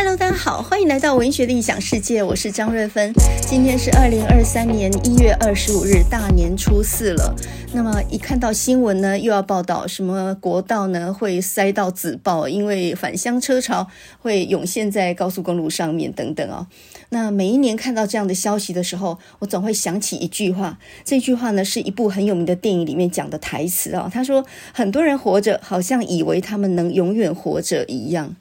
Hello，大家好，欢迎来到文学的异想世界，我是张瑞芬。今天是二零二三年一月二十五日，大年初四了。那么一看到新闻呢，又要报道什么国道呢会塞到紫爆，因为返乡车潮会涌现在高速公路上面等等哦。那每一年看到这样的消息的时候，我总会想起一句话，这句话呢是一部很有名的电影里面讲的台词啊、哦。他说：“很多人活着，好像以为他们能永远活着一样。”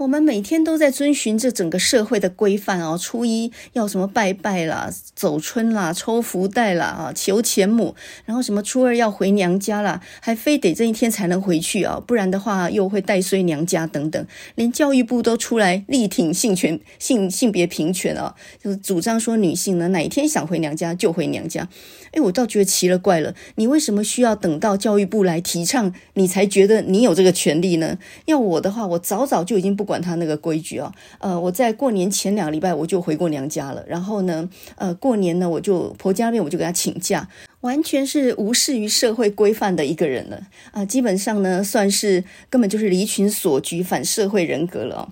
我们每天都在遵循着整个社会的规范哦，初一要什么拜拜啦、走春啦、抽福袋啦啊、求钱母，然后什么初二要回娘家啦，还非得这一天才能回去啊，不然的话又会带衰娘家等等。连教育部都出来力挺性权、性性别平权啊，就是主张说女性呢哪一天想回娘家就回娘家。哎，我倒觉得奇了怪了，你为什么需要等到教育部来提倡，你才觉得你有这个权利呢？要我的话，我早早就已经不。管他那个规矩啊，呃，我在过年前两个礼拜我就回过娘家了，然后呢，呃，过年呢我就婆家那边我就给他请假，完全是无视于社会规范的一个人了。啊，基本上呢算是根本就是离群索居、反社会人格了哦。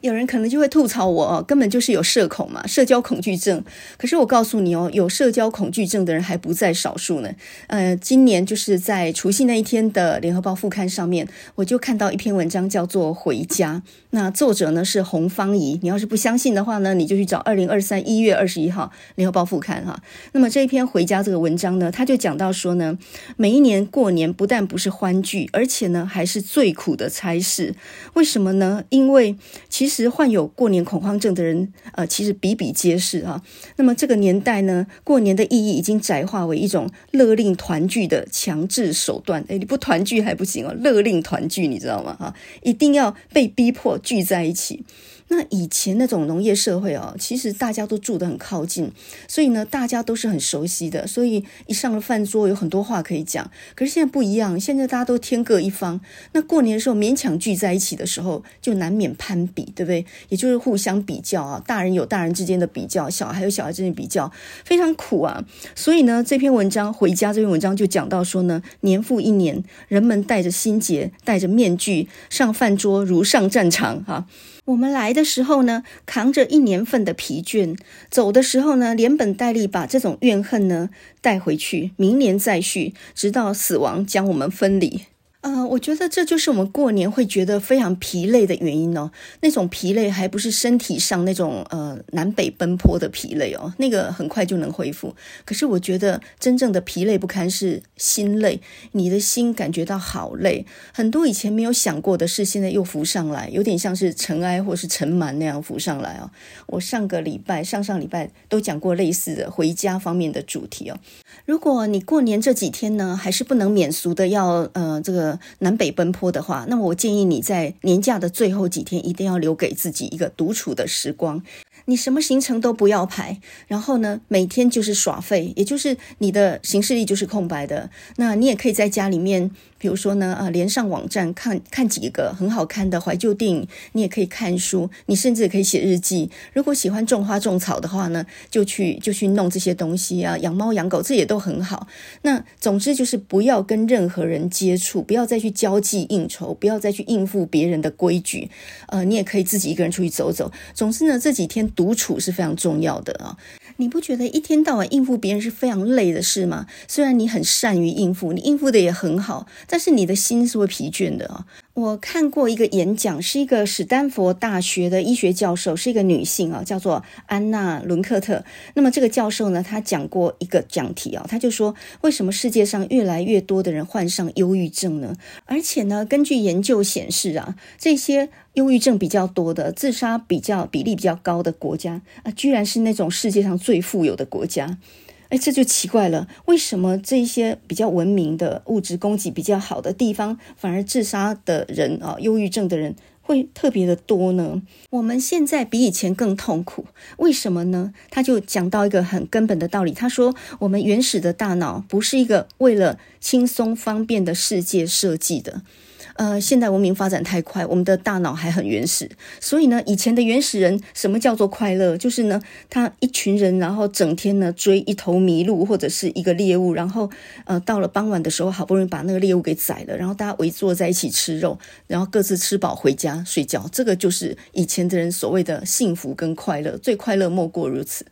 有人可能就会吐槽我哦，根本就是有社恐嘛，社交恐惧症。可是我告诉你哦，有社交恐惧症的人还不在少数呢。呃，今年就是在除夕那一天的联合报副刊上面，我就看到一篇文章叫做《回家》，那作者呢是洪芳怡。你要是不相信的话呢，你就去找二零二三一月二十一号联合报副刊哈。那么这一篇《回家》这个文章呢，他就讲到说呢，每一年过年不但不是欢聚，而且呢还是最苦的差事。为什么呢？因为其实患有过年恐慌症的人，呃，其实比比皆是啊。那么这个年代呢，过年的意义已经窄化为一种勒令团聚的强制手段。诶，你不团聚还不行哦，勒令团聚，你知道吗？哈，一定要被逼迫聚在一起。那以前那种农业社会哦，其实大家都住得很靠近，所以呢，大家都是很熟悉的，所以一上了饭桌，有很多话可以讲。可是现在不一样，现在大家都天各一方。那过年的时候勉强聚在一起的时候，就难免攀比，对不对？也就是互相比较啊，大人有大人之间的比较，小孩有小孩之间的比较，非常苦啊。所以呢，这篇文章回家这篇文章就讲到说呢，年复一年，人们带着心结，戴着面具上饭桌，如上战场哈。我们来的时候呢，扛着一年份的疲倦；走的时候呢，连本带利把这种怨恨呢带回去，明年再续，直到死亡将我们分离。呃，我觉得这就是我们过年会觉得非常疲累的原因哦。那种疲累还不是身体上那种呃南北奔波的疲累哦，那个很快就能恢复。可是我觉得真正的疲累不堪是心累，你的心感觉到好累，很多以前没有想过的事现在又浮上来，有点像是尘埃或是尘螨那样浮上来哦。我上个礼拜、上上礼拜都讲过类似的回家方面的主题哦。如果你过年这几天呢，还是不能免俗的要呃这个。南北奔波的话，那么我建议你在年假的最后几天，一定要留给自己一个独处的时光。你什么行程都不要排，然后呢，每天就是耍废，也就是你的行事历就是空白的。那你也可以在家里面，比如说呢，啊，连上网站看看几个很好看的怀旧电影，你也可以看书，你甚至可以写日记。如果喜欢种花种草的话呢，就去就去弄这些东西啊，养猫养狗这也都很好。那总之就是不要跟任何人接触，不要再去交际应酬，不要再去应付别人的规矩。呃，你也可以自己一个人出去走走。总之呢，这几天。独处是非常重要的啊！你不觉得一天到晚应付别人是非常累的事吗？虽然你很善于应付，你应付的也很好，但是你的心是会疲倦的啊！我看过一个演讲，是一个史丹佛大学的医学教授，是一个女性啊，叫做安娜·伦克特。那么这个教授呢，她讲过一个讲题啊，她就说，为什么世界上越来越多的人患上忧郁症呢？而且呢，根据研究显示啊，这些忧郁症比较多的、自杀比较比例比较高的国家啊，居然是那种世界上最富有的国家。哎，这就奇怪了，为什么这一些比较文明的、物质供给比较好的地方，反而自杀的人啊、忧郁症的人会特别的多呢？我们现在比以前更痛苦，为什么呢？他就讲到一个很根本的道理，他说，我们原始的大脑不是一个为了轻松方便的世界设计的。呃，现代文明发展太快，我们的大脑还很原始，所以呢，以前的原始人什么叫做快乐？就是呢，他一群人，然后整天呢追一头麋鹿或者是一个猎物，然后呃，到了傍晚的时候，好不容易把那个猎物给宰了，然后大家围坐在一起吃肉，然后各自吃饱回家睡觉。这个就是以前的人所谓的幸福跟快乐，最快乐莫过如此。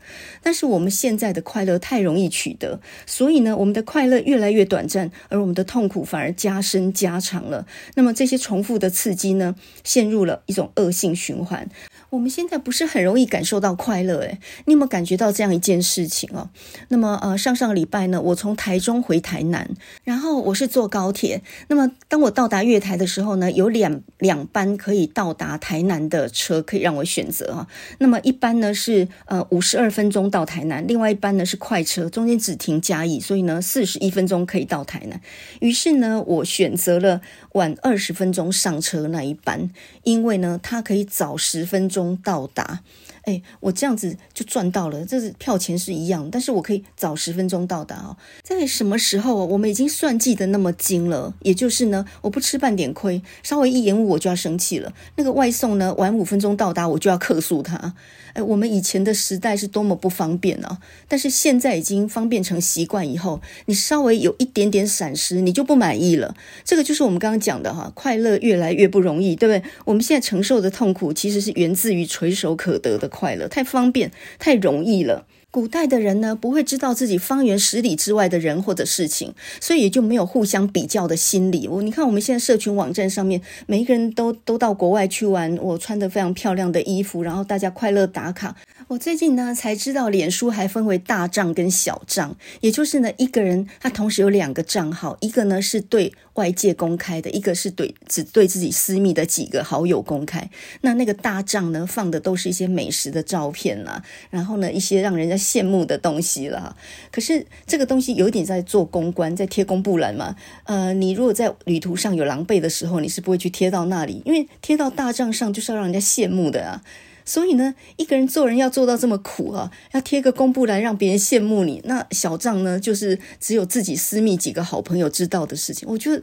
但是我们现在的快乐太容易取得，所以呢，我们的快乐越来越短暂，而我们的痛苦反而加深加长了。那么这些重复的刺激呢，陷入了一种恶性循环。我们现在不是很容易感受到快乐，诶，你有没有感觉到这样一件事情哦？那么呃，上上个礼拜呢，我从台中回台南，然后我是坐高铁。那么当我到达月台的时候呢，有两两班可以到达台南的车可以让我选择啊。那么一班呢是呃五十二分钟到台南，另外一班呢是快车，中间只停嘉义，所以呢四十一分钟可以到台南。于是呢，我选择了晚二十分钟上车那一班，因为呢他可以早十分钟。到达，哎，我这样子就赚到了，这是票钱是一样，但是我可以早十分钟到达哦。在什么时候我们已经算计的那么精了，也就是呢，我不吃半点亏，稍微一延误我就要生气了。那个外送呢，晚五分钟到达，我就要客诉他。哎，我们以前的时代是多么不方便啊！但是现在已经方便成习惯以后，你稍微有一点点闪失，你就不满意了。这个就是我们刚刚讲的哈，快乐越来越不容易，对不对？我们现在承受的痛苦，其实是源自于垂手可得的快乐，太方便，太容易了。古代的人呢，不会知道自己方圆十里之外的人或者事情，所以也就没有互相比较的心理。我你看，我们现在社群网站上面，每一个人都都到国外去玩，我穿得非常漂亮的衣服，然后大家快乐打卡。我最近呢才知道，脸书还分为大账跟小账，也就是呢，一个人他同时有两个账号，一个呢是对外界公开的，一个是对只对自己私密的几个好友公开。那那个大账呢，放的都是一些美食的照片啦，然后呢一些让人家羡慕的东西啦。可是这个东西有点在做公关，在贴公布栏嘛。呃，你如果在旅途上有狼狈的时候，你是不会去贴到那里，因为贴到大账上就是要让人家羡慕的啊。所以呢，一个人做人要做到这么苦啊，要贴个公布栏让别人羡慕你。那小账呢，就是只有自己私密几个好朋友知道的事情。我觉得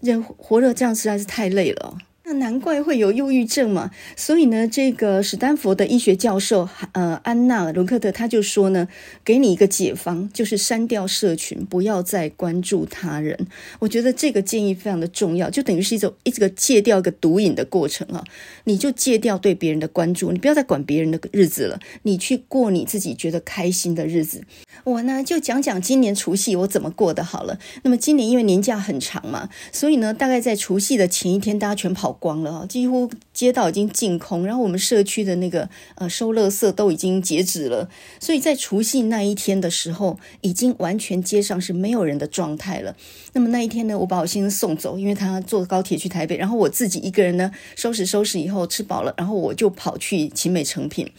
人活着这样实在是太累了。那难怪会有忧郁症嘛，所以呢，这个史丹佛的医学教授呃安娜伦克特他就说呢，给你一个解方，就是删掉社群，不要再关注他人。我觉得这个建议非常的重要，就等于是一种一个戒掉一个毒瘾的过程啊。你就戒掉对别人的关注，你不要再管别人的日子了，你去过你自己觉得开心的日子。我呢就讲讲今年除夕我怎么过的好了。那么今年因为年假很长嘛，所以呢，大概在除夕的前一天，大家全跑光了，几乎街道已经净空，然后我们社区的那个呃收垃圾都已经截止了，所以在除夕那一天的时候，已经完全街上是没有人的状态了。那么那一天呢，我把我先生送走，因为他坐高铁去台北，然后我自己一个人呢收拾收拾以后吃饱了，然后我就跑去勤美诚品。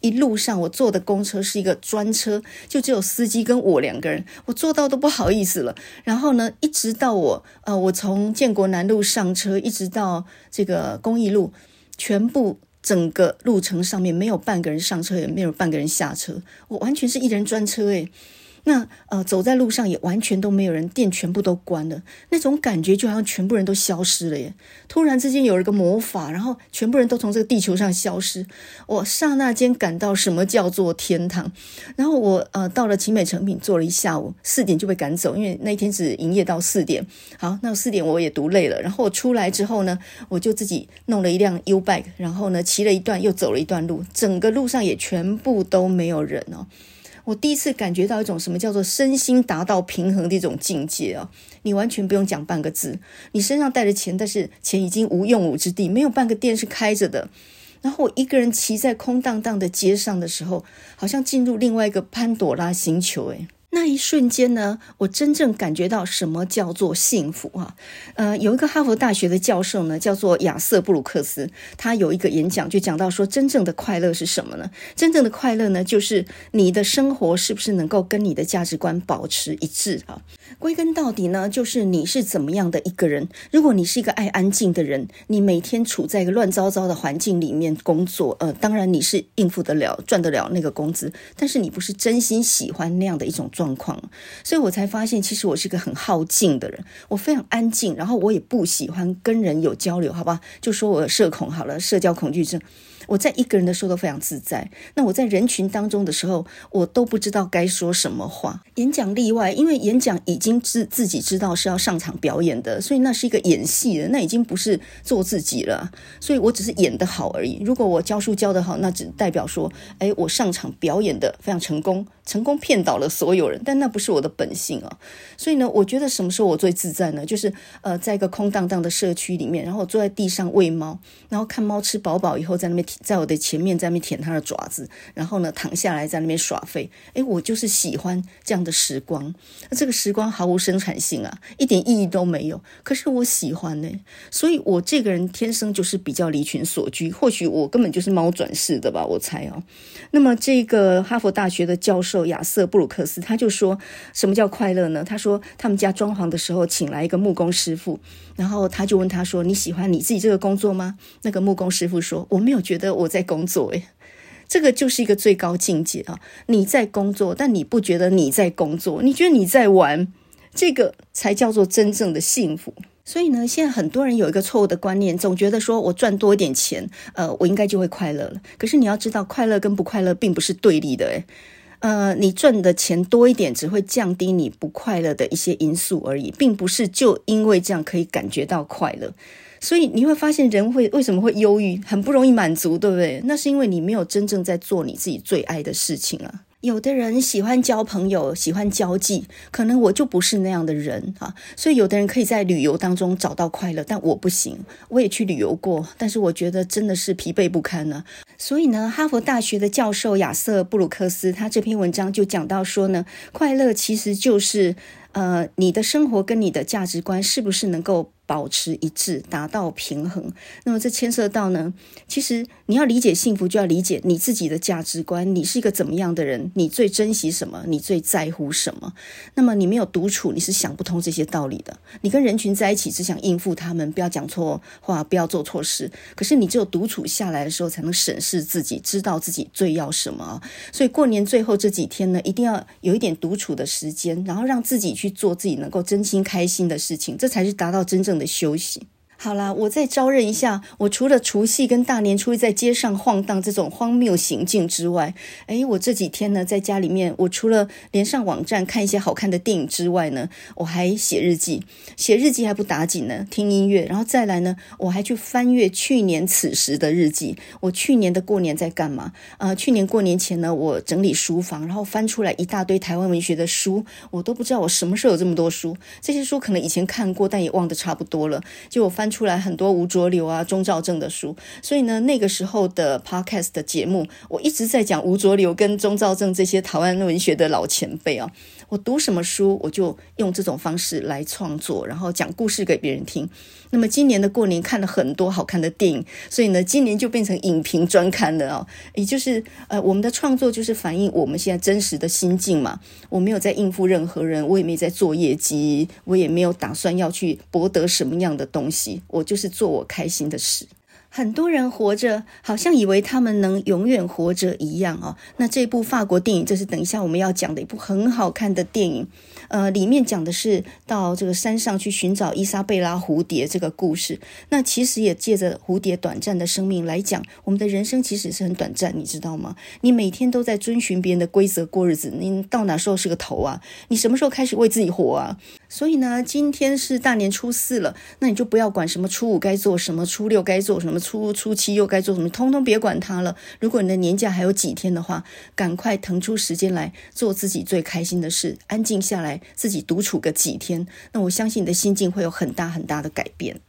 一路上我坐的公车是一个专车，就只有司机跟我两个人，我坐到都不好意思了。然后呢，一直到我呃，我从建国南路上车，一直到这个公益路，全部整个路程上面没有半个人上车，也没有半个人下车，我完全是一人专车诶。那呃，走在路上也完全都没有人，店全部都关了，那种感觉就好像全部人都消失了耶！突然之间有了个魔法，然后全部人都从这个地球上消失，我刹那间感到什么叫做天堂。然后我呃到了勤美诚品坐了一下午，四点就被赶走，因为那一天只营业到四点。好，那四点我也读累了，然后我出来之后呢，我就自己弄了一辆 U-Bike，然后呢骑了一段又走了一段路，整个路上也全部都没有人哦。我第一次感觉到一种什么叫做身心达到平衡的一种境界啊！你完全不用讲半个字，你身上带着钱，但是钱已经无用武之地，没有半个店是开着的。然后我一个人骑在空荡荡的街上的时候，好像进入另外一个潘朵拉星球，诶。那一瞬间呢，我真正感觉到什么叫做幸福啊！呃，有一个哈佛大学的教授呢，叫做亚瑟布鲁克斯，他有一个演讲就讲到说，真正的快乐是什么呢？真正的快乐呢，就是你的生活是不是能够跟你的价值观保持一致啊？归根到底呢，就是你是怎么样的一个人。如果你是一个爱安静的人，你每天处在一个乱糟糟的环境里面工作，呃，当然你是应付得了、赚得了那个工资，但是你不是真心喜欢那样的一种。状况，所以我才发现，其实我是一个很好静的人，我非常安静，然后我也不喜欢跟人有交流，好吧？就说我社恐好了，社交恐惧症。我在一个人的时候都非常自在，那我在人群当中的时候，我都不知道该说什么话。演讲例外，因为演讲已经自自己知道是要上场表演的，所以那是一个演戏的，那已经不是做自己了。所以我只是演得好而已。如果我教书教得好，那只代表说，哎，我上场表演得非常成功，成功骗倒了所有人。但那不是我的本性啊。所以呢，我觉得什么时候我最自在呢？就是呃，在一个空荡荡的社区里面，然后坐在地上喂猫，然后看猫吃饱饱以后在那边。在我的前面，在那边舔它的爪子，然后呢，躺下来在那边耍废。诶，我就是喜欢这样的时光。那这个时光毫无生产性啊，一点意义都没有。可是我喜欢呢，所以我这个人天生就是比较离群索居。或许我根本就是猫转世的吧，我猜哦。那么这个哈佛大学的教授有亚瑟布鲁克斯他就说，什么叫快乐呢？他说他们家装潢的时候请来一个木工师傅，然后他就问他说：“你喜欢你自己这个工作吗？”那个木工师傅说：“我没有觉得。”我在工作，诶，这个就是一个最高境界啊！你在工作，但你不觉得你在工作，你觉得你在玩，这个才叫做真正的幸福。所以呢，现在很多人有一个错误的观念，总觉得说我赚多一点钱，呃，我应该就会快乐了。可是你要知道，快乐跟不快乐并不是对立的，诶，呃，你赚的钱多一点，只会降低你不快乐的一些因素而已，并不是就因为这样可以感觉到快乐。所以你会发现，人会为什么会忧郁，很不容易满足，对不对？那是因为你没有真正在做你自己最爱的事情啊。有的人喜欢交朋友，喜欢交际，可能我就不是那样的人啊。所以有的人可以在旅游当中找到快乐，但我不行。我也去旅游过，但是我觉得真的是疲惫不堪呢。所以呢，哈佛大学的教授亚瑟布鲁克斯他这篇文章就讲到说呢，快乐其实就是呃，你的生活跟你的价值观是不是能够保持一致，达到平衡。那么这牵涉到呢，其实你要理解幸福，就要理解你自己的价值观。你是一个怎么样的人？你最珍惜什么？你最在乎什么？那么你没有独处，你是想不通这些道理的。你跟人群在一起，只想应付他们，不要讲错话，不要做错事。可是你只有独处下来的时候，才能审视自己，知道自己最要什么。所以过年最后这几天呢，一定要有一点独处的时间，然后让自己去做自己能够真心开心的事情，这才是达到真正的休息。好啦，我再招认一下。我除了除夕跟大年初一在街上晃荡这种荒谬行径之外，诶，我这几天呢，在家里面，我除了连上网站看一些好看的电影之外呢，我还写日记。写日记还不打紧呢，听音乐，然后再来呢，我还去翻阅去年此时的日记。我去年的过年在干嘛？呃，去年过年前呢，我整理书房，然后翻出来一大堆台湾文学的书，我都不知道我什么时候有这么多书。这些书可能以前看过，但也忘得差不多了。就我翻。出来很多吴浊流啊、钟肇政的书，所以呢，那个时候的 podcast 的节目，我一直在讲吴浊流跟钟肇政这些台湾文学的老前辈啊。我读什么书，我就用这种方式来创作，然后讲故事给别人听。那么今年的过年看了很多好看的电影，所以呢，今年就变成影评专刊了啊。也就是呃，我们的创作就是反映我们现在真实的心境嘛。我没有在应付任何人，我也没在做业绩，我也没有打算要去博得什么样的东西，我就是做我开心的事。很多人活着，好像以为他们能永远活着一样哦。那这部法国电影，这是等一下我们要讲的一部很好看的电影。呃，里面讲的是到这个山上去寻找伊莎贝拉蝴蝶这个故事。那其实也借着蝴蝶短暂的生命来讲，我们的人生其实是很短暂，你知道吗？你每天都在遵循别人的规则过日子，你到哪时候是个头啊？你什么时候开始为自己活啊？所以呢，今天是大年初四了，那你就不要管什么初五该做什么，初六该做什么，初初七又该做什么，通通别管它了。如果你的年假还有几天的话，赶快腾出时间来做自己最开心的事，安静下来，自己独处个几天，那我相信你的心境会有很大很大的改变。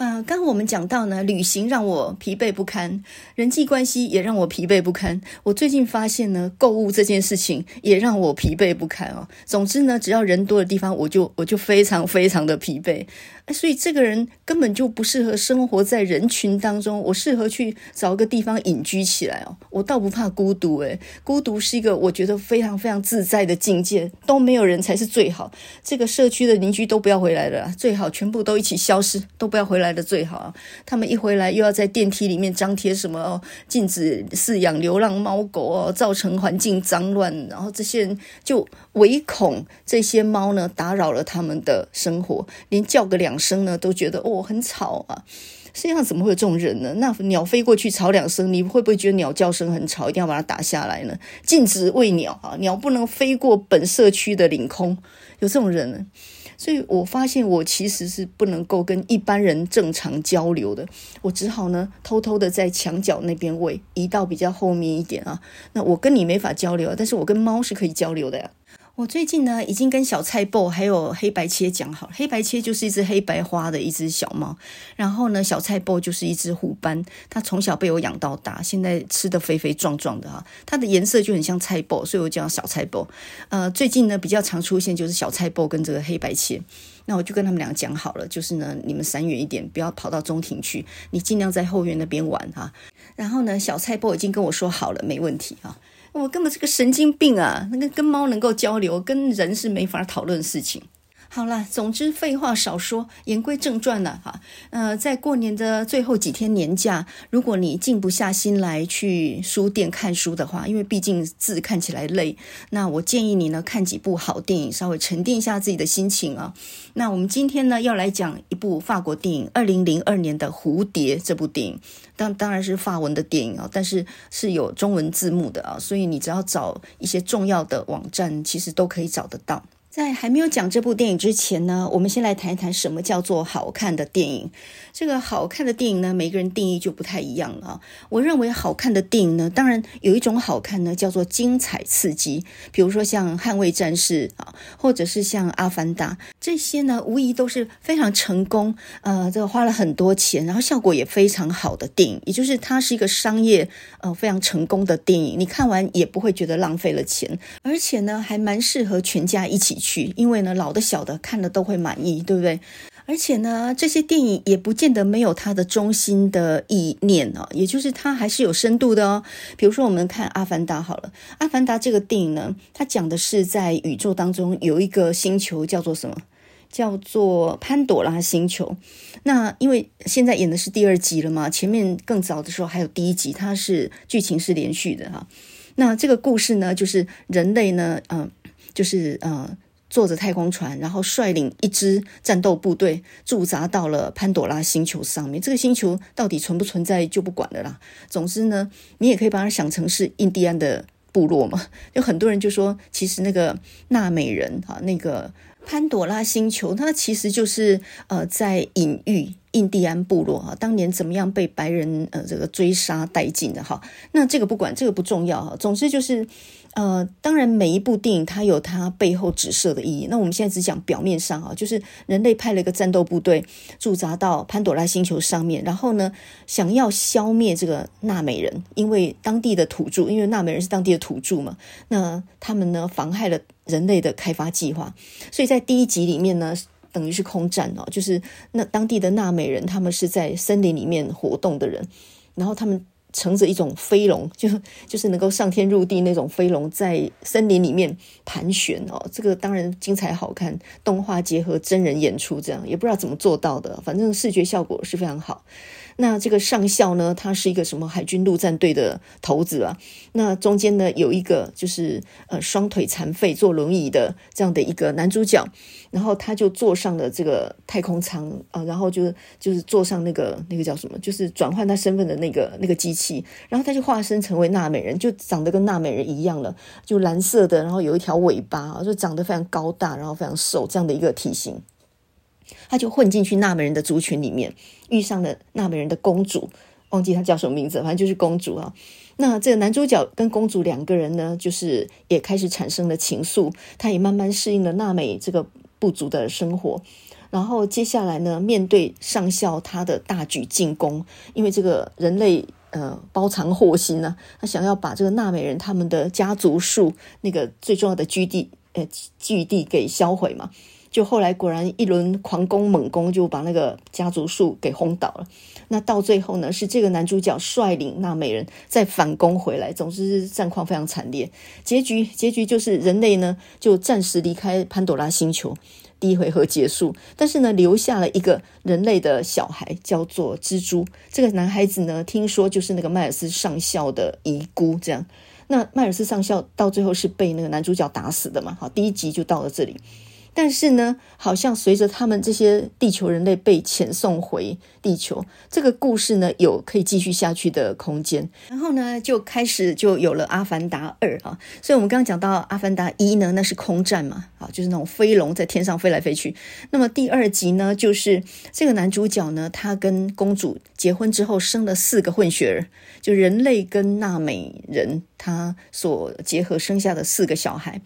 呃，刚刚我们讲到呢，旅行让我疲惫不堪，人际关系也让我疲惫不堪。我最近发现呢，购物这件事情也让我疲惫不堪哦。总之呢，只要人多的地方，我就我就非常非常的疲惫。所以这个人根本就不适合生活在人群当中，我适合去找个地方隐居起来哦。我倒不怕孤独，诶，孤独是一个我觉得非常非常自在的境界，都没有人才是最好。这个社区的邻居都不要回来了，最好全部都一起消失，都不要回来。的最好。他们一回来又要在电梯里面张贴什么哦，禁止饲养流浪猫狗哦，造成环境脏乱，然后这些人就唯恐这些猫呢打扰了他们的生活，连叫个两声呢都觉得哦很吵啊。世界上怎么会有这种人呢？那鸟飞过去吵两声，你会不会觉得鸟叫声很吵，一定要把它打下来呢？禁止喂鸟啊，鸟不能飞过本社区的领空，有这种人呢。所以我发现我其实是不能够跟一般人正常交流的，我只好呢偷偷的在墙角那边喂，移到比较后面一点啊。那我跟你没法交流，但是我跟猫是可以交流的呀。我最近呢，已经跟小菜脯还有黑白切讲好了。黑白切就是一只黑白花的一只小猫，然后呢，小菜脯就是一只虎斑。它从小被我养到大，现在吃得肥肥壮壮的哈。它的颜色就很像菜脯，所以我叫小菜脯。呃，最近呢比较常出现就是小菜脯跟这个黑白切。那我就跟他们俩讲好了，就是呢，你们闪远一点，不要跑到中庭去，你尽量在后院那边玩哈。然后呢，小菜脯已经跟我说好了，没问题哈。我根本是个神经病啊！那个跟猫能够交流，跟人是没法讨论事情。好了，总之废话少说，言归正传了哈。呃，在过年的最后几天年假，如果你静不下心来去书店看书的话，因为毕竟字看起来累，那我建议你呢看几部好电影，稍微沉淀一下自己的心情啊。那我们今天呢要来讲一部法国电影，二零零二年的《蝴蝶》这部电影，当当然是法文的电影啊，但是是有中文字幕的啊，所以你只要找一些重要的网站，其实都可以找得到。在还没有讲这部电影之前呢，我们先来谈一谈什么叫做好看的电影。这个好看的电影呢，每个人定义就不太一样了。我认为好看的电影呢，当然有一种好看呢，叫做精彩刺激。比如说像《捍卫战士》啊，或者是像《阿凡达》这些呢，无疑都是非常成功，呃，这个花了很多钱，然后效果也非常好的电影。也就是它是一个商业呃非常成功的电影，你看完也不会觉得浪费了钱，而且呢，还蛮适合全家一起去，因为呢，老的小的看了都会满意，对不对？而且呢，这些电影也不见得没有它的中心的意念哦，也就是它还是有深度的哦。比如说，我们看《阿凡达》好了，《阿凡达》这个电影呢，它讲的是在宇宙当中有一个星球叫做什么？叫做潘朵拉星球。那因为现在演的是第二集了嘛，前面更早的时候还有第一集，它是剧情是连续的哈。那这个故事呢，就是人类呢，嗯、就是呃，坐着太空船，然后率领一支战斗部队驻扎到了潘朵拉星球上面。这个星球到底存不存在就不管了啦。总之呢，你也可以把它想成是印第安的部落嘛。有很多人就说，其实那个纳美人啊，那个潘朵拉星球，它其实就是呃，在隐喻印第安部落哈，当年怎么样被白人呃这个追杀殆尽的哈。那这个不管，这个不重要哈。总之就是。呃，当然，每一部电影它有它背后指涉的意义。那我们现在只讲表面上啊，就是人类派了一个战斗部队驻扎到潘朵拉星球上面，然后呢，想要消灭这个纳美人，因为当地的土著，因为纳美人是当地的土著嘛，那他们呢妨害了人类的开发计划，所以在第一集里面呢，等于是空战哦，就是那当地的纳美人他们是在森林里面活动的人，然后他们。乘着一种飞龙，就就是能够上天入地那种飞龙，在森林里面盘旋哦，这个当然精彩好看，动画结合真人演出，这样也不知道怎么做到的，反正视觉效果是非常好。那这个上校呢，他是一个什么海军陆战队的头子啊？那中间呢有一个就是呃双腿残废坐轮椅的这样的一个男主角，然后他就坐上了这个太空舱啊，然后就就是坐上那个那个叫什么，就是转换他身份的那个那个机器，然后他就化身成为纳美人，就长得跟纳美人一样了，就蓝色的，然后有一条尾巴，就长得非常高大，然后非常瘦这样的一个体型。他就混进去纳美人的族群里面，遇上了纳美人的公主，忘记她叫什么名字，反正就是公主啊。那这个男主角跟公主两个人呢，就是也开始产生了情愫，他也慢慢适应了纳美这个部族的生活。然后接下来呢，面对上校他的大举进攻，因为这个人类呃包藏祸心呢，他想要把这个纳美人他们的家族树那个最重要的居地呃据地给销毁嘛。就后来果然一轮狂攻猛攻，就把那个家族树给轰倒了。那到最后呢，是这个男主角率领纳美人再反攻回来。总之是战况非常惨烈。结局结局就是人类呢就暂时离开潘朵拉星球，第一回合结束，但是呢，留下了一个人类的小孩，叫做蜘蛛。这个男孩子呢，听说就是那个迈尔斯上校的遗孤。这样，那迈尔斯上校到最后是被那个男主角打死的嘛？好，第一集就到了这里。但是呢，好像随着他们这些地球人类被遣送回地球，这个故事呢有可以继续下去的空间。然后呢，就开始就有了《阿凡达二》啊。所以我们刚刚讲到《阿凡达一》呢，那是空战嘛，啊，就是那种飞龙在天上飞来飞去。那么第二集呢，就是这个男主角呢，他跟公主结婚之后生了四个混血儿，就人类跟纳美人他所结合生下的四个小孩。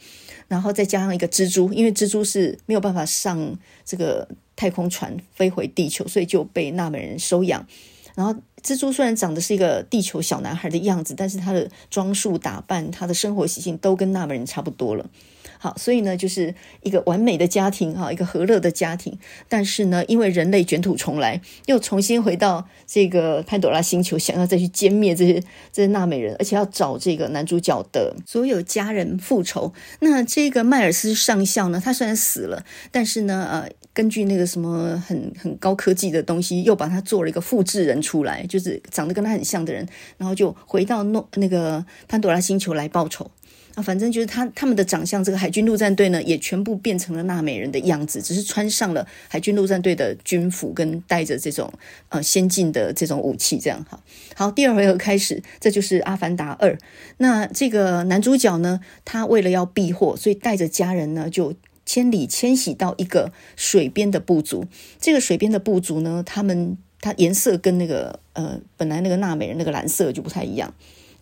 然后再加上一个蜘蛛，因为蜘蛛是没有办法上这个太空船飞回地球，所以就被纳美人收养。然后蜘蛛虽然长得是一个地球小男孩的样子，但是他的装束打扮、他的生活习性都跟纳美人差不多了。好，所以呢，就是一个完美的家庭哈，一个和乐的家庭。但是呢，因为人类卷土重来，又重新回到这个潘朵拉星球，想要再去歼灭这些这些纳美人，而且要找这个男主角的所有家人复仇。那这个迈尔斯上校呢，他虽然死了，但是呢，呃，根据那个什么很很高科技的东西，又把他做了一个复制人出来，就是长得跟他很像的人，然后就回到诺那个潘朵拉星球来报仇。啊，反正就是他他们的长相，这个海军陆战队呢，也全部变成了纳美人的样子，只是穿上了海军陆战队的军服，跟带着这种呃先进的这种武器，这样哈。好，第二回合开始，这就是《阿凡达二》。那这个男主角呢，他为了要避祸，所以带着家人呢，就千里迁徙到一个水边的部族。这个水边的部族呢，他们他颜色跟那个呃本来那个纳美人那个蓝色就不太一样。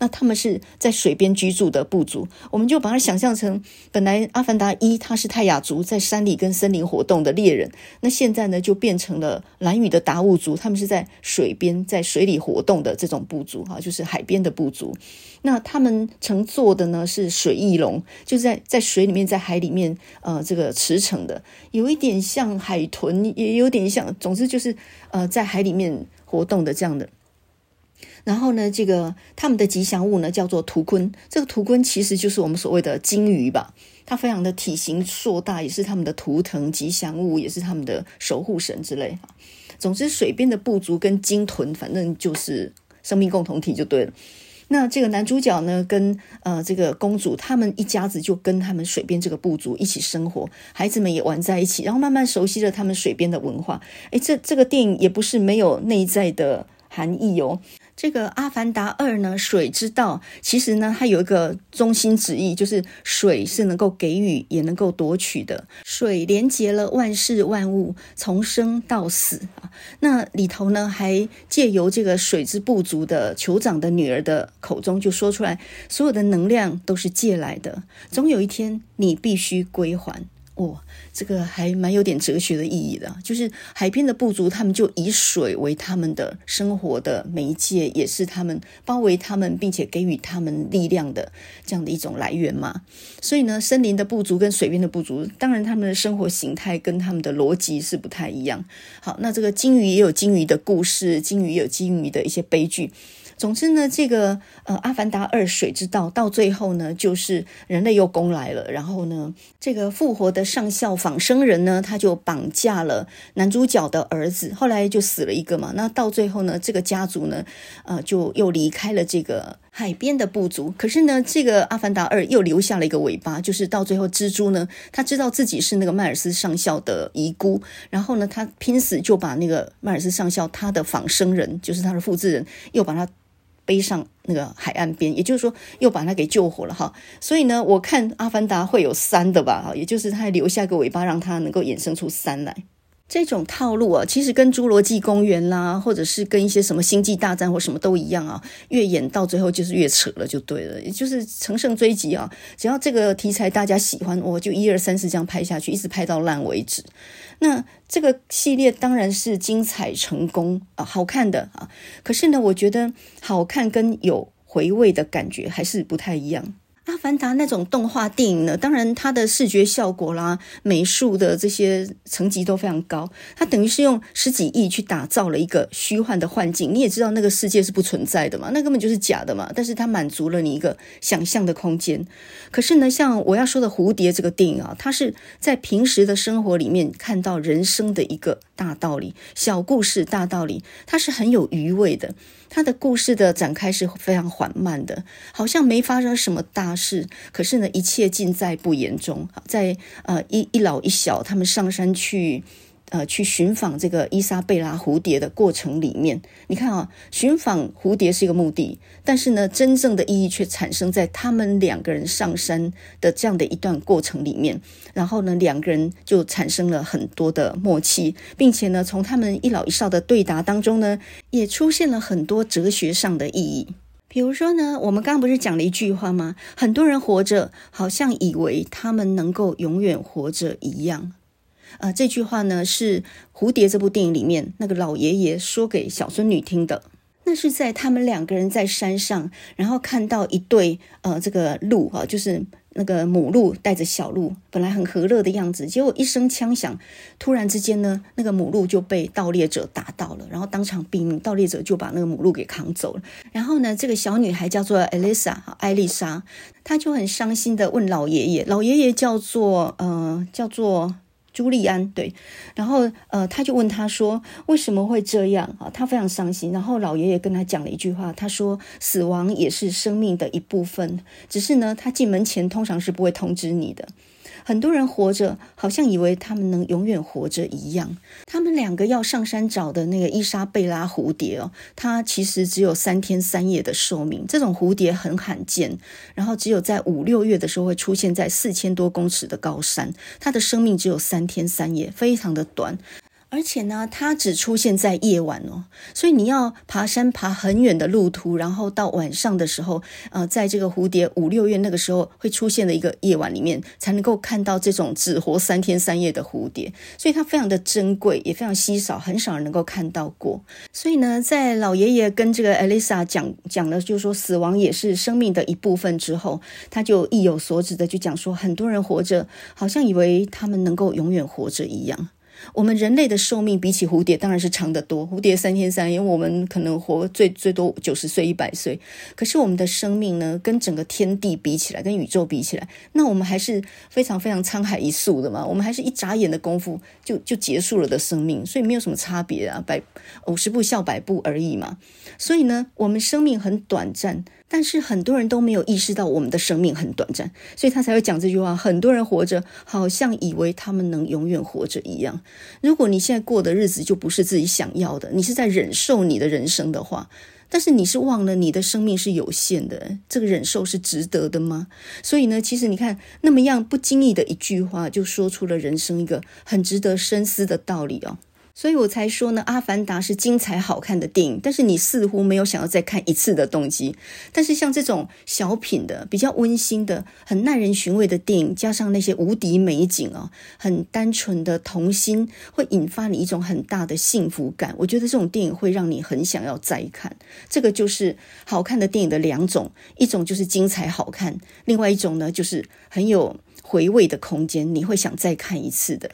那他们是在水边居住的部族，我们就把它想象成，本来《阿凡达一》他是泰雅族，在山里跟森林活动的猎人，那现在呢就变成了蓝雨的达悟族，他们是在水边在水里活动的这种部族哈，就是海边的部族。那他们乘坐的呢是水翼龙，就是在在水里面，在海里面呃这个驰骋的，有一点像海豚，也有点像，总之就是呃在海里面活动的这样的。然后呢，这个他们的吉祥物呢叫做图鲲，这个图鲲其实就是我们所谓的鲸鱼吧，它非常的体型硕大，也是他们的图腾吉祥物，也是他们的守护神之类。总之，水边的部族跟鲸豚，反正就是生命共同体就对了。那这个男主角呢，跟呃这个公主，他们一家子就跟他们水边这个部族一起生活，孩子们也玩在一起，然后慢慢熟悉了他们水边的文化。诶，这这个电影也不是没有内在的含义哦。这个《阿凡达二》呢，水之道其实呢，它有一个中心旨意，就是水是能够给予，也能够夺取的。水连接了万事万物，从生到死啊。那里头呢，还借由这个水之部族的酋长的女儿的口中，就说出来，所有的能量都是借来的，总有一天你必须归还。哦，这个还蛮有点哲学的意义的，就是海边的部族，他们就以水为他们的生活的媒介，也是他们包围他们，并且给予他们力量的这样的一种来源嘛。所以呢，森林的部族跟水边的部族，当然他们的生活形态跟他们的逻辑是不太一样。好，那这个鲸鱼也有鲸鱼的故事，鲸鱼也有鲸鱼的一些悲剧。总之呢，这个呃，《阿凡达二：水之道》到最后呢，就是人类又攻来了，然后呢，这个复活的上校仿生人呢，他就绑架了男主角的儿子，后来就死了一个嘛。那到最后呢，这个家族呢，呃，就又离开了这个海边的部族。可是呢，这个《阿凡达二》又留下了一个尾巴，就是到最后，蜘蛛呢，他知道自己是那个迈尔斯上校的遗孤，然后呢，他拼死就把那个迈尔斯上校他的仿生人，就是他的复制人，又把他。背上那个海岸边，也就是说又把他给救活了哈。所以呢，我看《阿凡达》会有三的吧，哈，也就是他还留下个尾巴，让他能够衍生出三来。这种套路啊，其实跟《侏罗纪公园》啦，或者是跟一些什么《星际大战》或什么都一样啊，越演到最后就是越扯了，就对了，也就是乘胜追击啊。只要这个题材大家喜欢，我就一二三四这样拍下去，一直拍到烂为止。那这个系列当然是精彩成功啊，好看的啊。可是呢，我觉得好看跟有回味的感觉还是不太一样。阿凡达那种动画电影呢，当然它的视觉效果啦、美术的这些层级都非常高。它等于是用十几亿去打造了一个虚幻的幻境。你也知道那个世界是不存在的嘛，那根本就是假的嘛。但是它满足了你一个想象的空间。可是呢，像我要说的《蝴蝶》这个电影啊，它是在平时的生活里面看到人生的一个大道理、小故事、大道理，它是很有余味的。它的故事的展开是非常缓慢的，好像没发生什么大事，可是呢，一切尽在不言中。在呃一一老一小他们上山去。呃，去寻访这个伊莎贝拉蝴蝶的过程里面，你看啊，寻访蝴蝶是一个目的，但是呢，真正的意义却产生在他们两个人上山的这样的一段过程里面。然后呢，两个人就产生了很多的默契，并且呢，从他们一老一少的对答当中呢，也出现了很多哲学上的意义。比如说呢，我们刚刚不是讲了一句话吗？很多人活着，好像以为他们能够永远活着一样。呃，这句话呢是《蝴蝶》这部电影里面那个老爷爷说给小孙女听的。那是在他们两个人在山上，然后看到一对呃这个鹿哈，就是那个母鹿带着小鹿，本来很和乐的样子，结果一声枪响，突然之间呢，那个母鹿就被盗猎者打到了，然后当场毙命，盗猎者就把那个母鹿给扛走了。然后呢，这个小女孩叫做艾丽莎，艾丽莎，她就很伤心的问老爷爷，老爷爷叫做呃叫做。朱利安对，然后呃，他就问他说：“为什么会这样啊？”他非常伤心。然后老爷爷跟他讲了一句话，他说：“死亡也是生命的一部分，只是呢，他进门前通常是不会通知你的。”很多人活着，好像以为他们能永远活着一样。他们两个要上山找的那个伊莎贝拉蝴蝶哦，它其实只有三天三夜的寿命。这种蝴蝶很罕见，然后只有在五六月的时候会出现在四千多公尺的高山。它的生命只有三天三夜，非常的短。而且呢，它只出现在夜晚哦，所以你要爬山爬很远的路途，然后到晚上的时候，呃，在这个蝴蝶五六月那个时候会出现的一个夜晚里面，才能够看到这种只活三天三夜的蝴蝶，所以它非常的珍贵，也非常稀少，很少人能够看到过。所以呢，在老爷爷跟这个艾丽莎讲讲了，就是说死亡也是生命的一部分之后，他就意有所指的就讲说，很多人活着，好像以为他们能够永远活着一样。我们人类的寿命比起蝴蝶当然是长得多，蝴蝶三天三夜，我们可能活最最多九十岁、一百岁。可是我们的生命呢，跟整个天地比起来，跟宇宙比起来，那我们还是非常非常沧海一粟的嘛。我们还是一眨眼的功夫就就结束了的生命，所以没有什么差别啊，百五十步笑百步而已嘛。所以呢，我们生命很短暂。但是很多人都没有意识到我们的生命很短暂，所以他才会讲这句话。很多人活着，好像以为他们能永远活着一样。如果你现在过的日子就不是自己想要的，你是在忍受你的人生的话，但是你是忘了你的生命是有限的，这个忍受是值得的吗？所以呢，其实你看那么样不经意的一句话，就说出了人生一个很值得深思的道理哦。所以我才说呢，《阿凡达》是精彩好看的电影，但是你似乎没有想要再看一次的动机。但是像这种小品的、比较温馨的、很耐人寻味的电影，加上那些无敌美景啊，很单纯的童心，会引发你一种很大的幸福感。我觉得这种电影会让你很想要再看。这个就是好看的电影的两种，一种就是精彩好看，另外一种呢就是很有回味的空间，你会想再看一次的。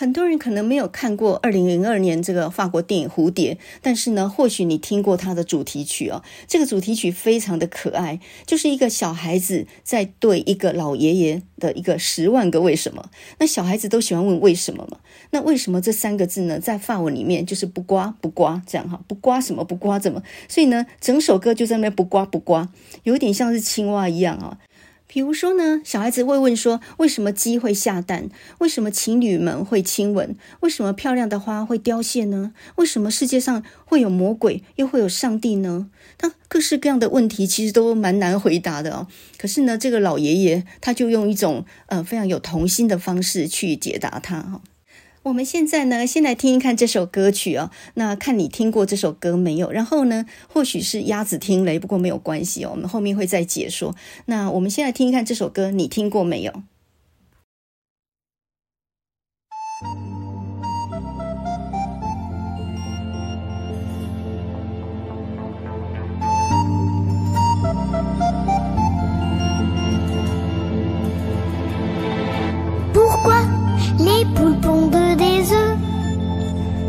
很多人可能没有看过二零零二年这个法国电影《蝴蝶》，但是呢，或许你听过它的主题曲哦。这个主题曲非常的可爱，就是一个小孩子在对一个老爷爷的一个十万个为什么。那小孩子都喜欢问为什么嘛？那为什么这三个字呢？在法文里面就是不刮不刮这样哈，不刮什么不刮怎么？所以呢，整首歌就在那不刮不刮，有点像是青蛙一样啊。比如说呢，小孩子会问说：为什么鸡会下蛋？为什么情侣们会亲吻？为什么漂亮的花会凋谢呢？为什么世界上会有魔鬼，又会有上帝呢？他各式各样的问题其实都蛮难回答的哦。可是呢，这个老爷爷他就用一种呃非常有童心的方式去解答他哈。我们现在呢先来听一看这首歌曲哦。那看你听过这首歌没有？然后呢或许是鸭子听雷不过没有关系哦。我们后面会再解说。那我们先来听一看这首歌你听过没有？不管你不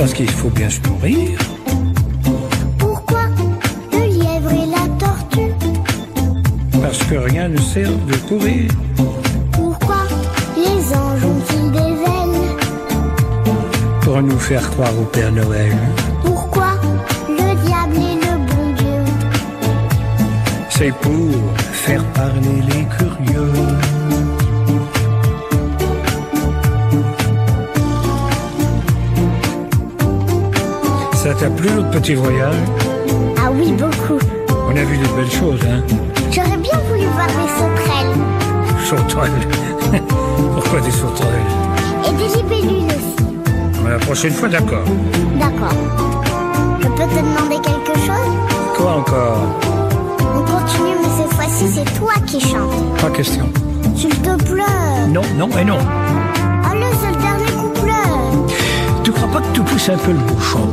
Parce qu'il faut bien se nourrir. Pourquoi le lièvre et la tortue? Parce que rien ne sert de courir. Pourquoi les anges ont-ils des ailes Pour nous faire croire au Père Noël. Pourquoi le diable est le bon Dieu? C'est pour faire parler les curieux. Ça t'a plu notre petit voyage Ah oui, beaucoup. On a vu des belles choses, hein J'aurais bien voulu voir des sauterelles. Sauterelles. Pourquoi des sauterelles Et des libellules aussi. La prochaine fois, d'accord. D'accord. Je peux te demander quelque chose Quoi encore On continue, mais cette fois-ci, c'est toi qui chantes. Pas question. S'il te plaît. Non, non et non. Allez, c'est le dernier couplet. Tu crois pas que tu pousses un peu le bouchon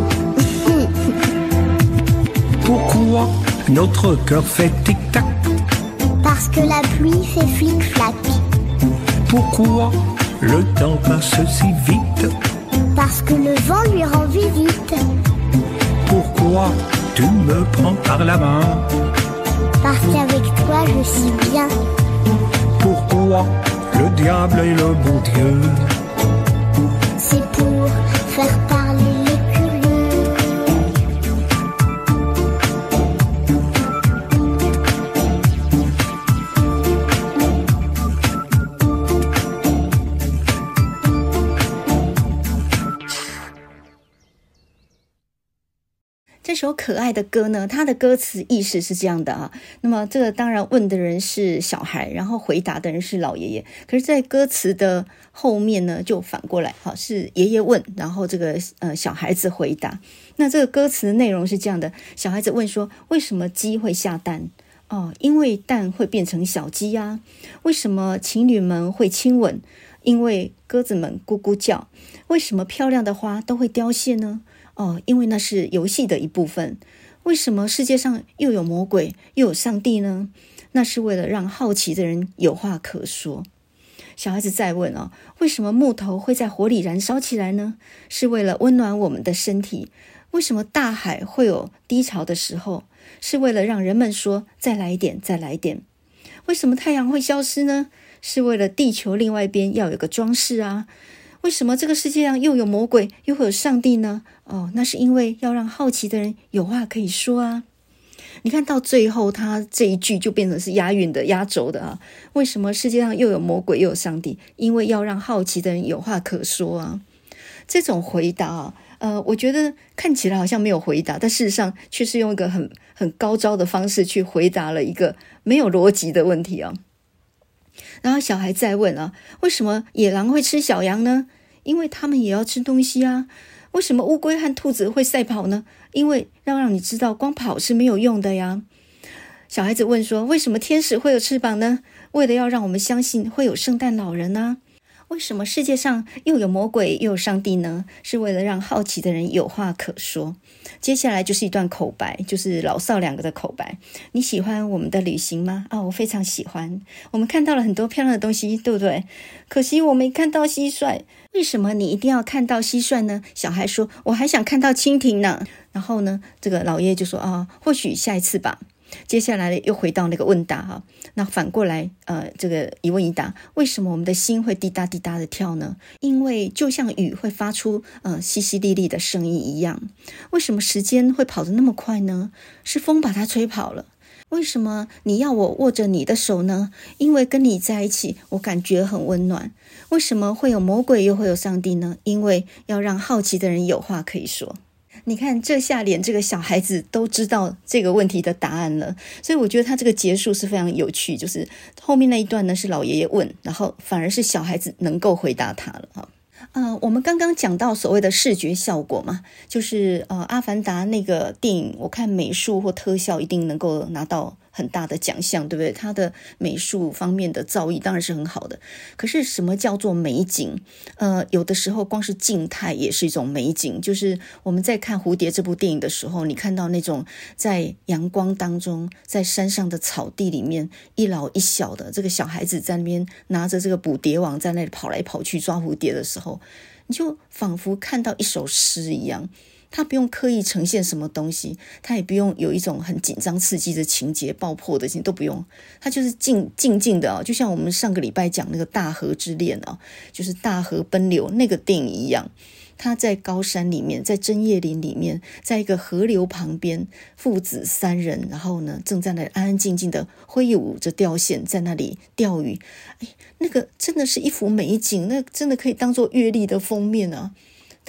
Pourquoi notre cœur fait tic-tac Parce que la pluie fait flic-flac. Pourquoi le temps passe si vite? Parce que le vent lui rend visite. Pourquoi tu me prends par la main? Parce qu'avec toi, je suis bien. Pourquoi le diable est le bon Dieu? C'est pour faire parler 首可爱的歌呢，它的歌词意思是这样的啊。那么这个当然问的人是小孩，然后回答的人是老爷爷。可是，在歌词的后面呢，就反过来，好，是爷爷问，然后这个呃小孩子回答。那这个歌词的内容是这样的：小孩子问说，为什么鸡会下蛋？哦，因为蛋会变成小鸡呀。为什么情侣们会亲吻？因为鸽子们咕咕叫。为什么漂亮的花都会凋谢呢？哦，因为那是游戏的一部分。为什么世界上又有魔鬼又有上帝呢？那是为了让好奇的人有话可说。小孩子再问哦，为什么木头会在火里燃烧起来呢？是为了温暖我们的身体。为什么大海会有低潮的时候？是为了让人们说再来一点，再来一点。为什么太阳会消失呢？是为了地球另外一边要有个装饰啊。为什么这个世界上又有魔鬼又会有上帝呢？哦，那是因为要让好奇的人有话可以说啊。你看到最后，他这一句就变成是押韵的、压轴的啊。为什么世界上又有魔鬼又有上帝？因为要让好奇的人有话可说啊。这种回答啊，呃，我觉得看起来好像没有回答，但事实上却是用一个很很高招的方式去回答了一个没有逻辑的问题啊。然后小孩再问啊，为什么野狼会吃小羊呢？因为他们也要吃东西啊。为什么乌龟和兔子会赛跑呢？因为要让你知道，光跑是没有用的呀。小孩子问说，为什么天使会有翅膀呢？为了要让我们相信会有圣诞老人呢。为什么世界上又有魔鬼又有上帝呢？是为了让好奇的人有话可说。接下来就是一段口白，就是老少两个的口白。你喜欢我们的旅行吗？啊、哦，我非常喜欢。我们看到了很多漂亮的东西，对不对？可惜我没看到蟋蟀。为什么你一定要看到蟋蟀呢？小孩说：“我还想看到蜻蜓呢。”然后呢，这个老爷爷就说：“啊，或许下一次吧。”接下来又回到那个问答哈，那反过来呃，这个一问一答，为什么我们的心会滴答滴答的跳呢？因为就像雨会发出呃淅淅沥沥的声音一样。为什么时间会跑得那么快呢？是风把它吹跑了。为什么你要我握着你的手呢？因为跟你在一起，我感觉很温暖。为什么会有魔鬼又会有上帝呢？因为要让好奇的人有话可以说。你看，这下连这个小孩子都知道这个问题的答案了，所以我觉得他这个结束是非常有趣。就是后面那一段呢，是老爷爷问，然后反而是小孩子能够回答他了哈。呃，我们刚刚讲到所谓的视觉效果嘛，就是呃，《阿凡达》那个电影，我看美术或特效一定能够拿到。很大的奖项，对不对？它的美术方面的造诣当然是很好的。可是什么叫做美景？呃，有的时候光是静态也是一种美景。就是我们在看《蝴蝶》这部电影的时候，你看到那种在阳光当中，在山上的草地里面，一老一小的这个小孩子在那边拿着这个捕蝶网在那里跑来跑去抓蝴蝶的时候，你就仿佛看到一首诗一样。他不用刻意呈现什么东西，他也不用有一种很紧张刺激的情节、爆破的情都不用，他就是静静静的啊，就像我们上个礼拜讲那个大河之恋啊，就是大河奔流那个电影一样。他在高山里面，在针叶林里面，在一个河流旁边，父子三人，然后呢，正在那安安静静的挥舞着钓线，在那里钓鱼。哎，那个真的是一幅美景，那真的可以当做月历的封面啊。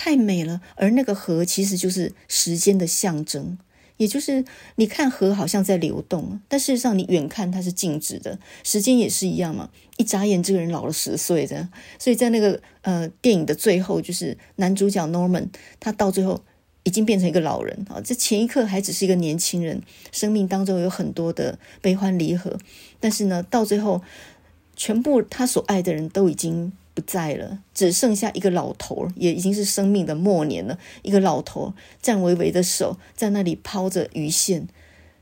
太美了，而那个河其实就是时间的象征，也就是你看河好像在流动，但事实上你远看它是静止的。时间也是一样嘛，一眨眼这个人老了十岁的。所以在那个呃电影的最后，就是男主角 Norman，他到最后已经变成一个老人啊，这前一刻还只是一个年轻人，生命当中有很多的悲欢离合，但是呢，到最后全部他所爱的人都已经。不在了，只剩下一个老头，也已经是生命的末年了。一个老头颤巍巍的手在那里抛着鱼线，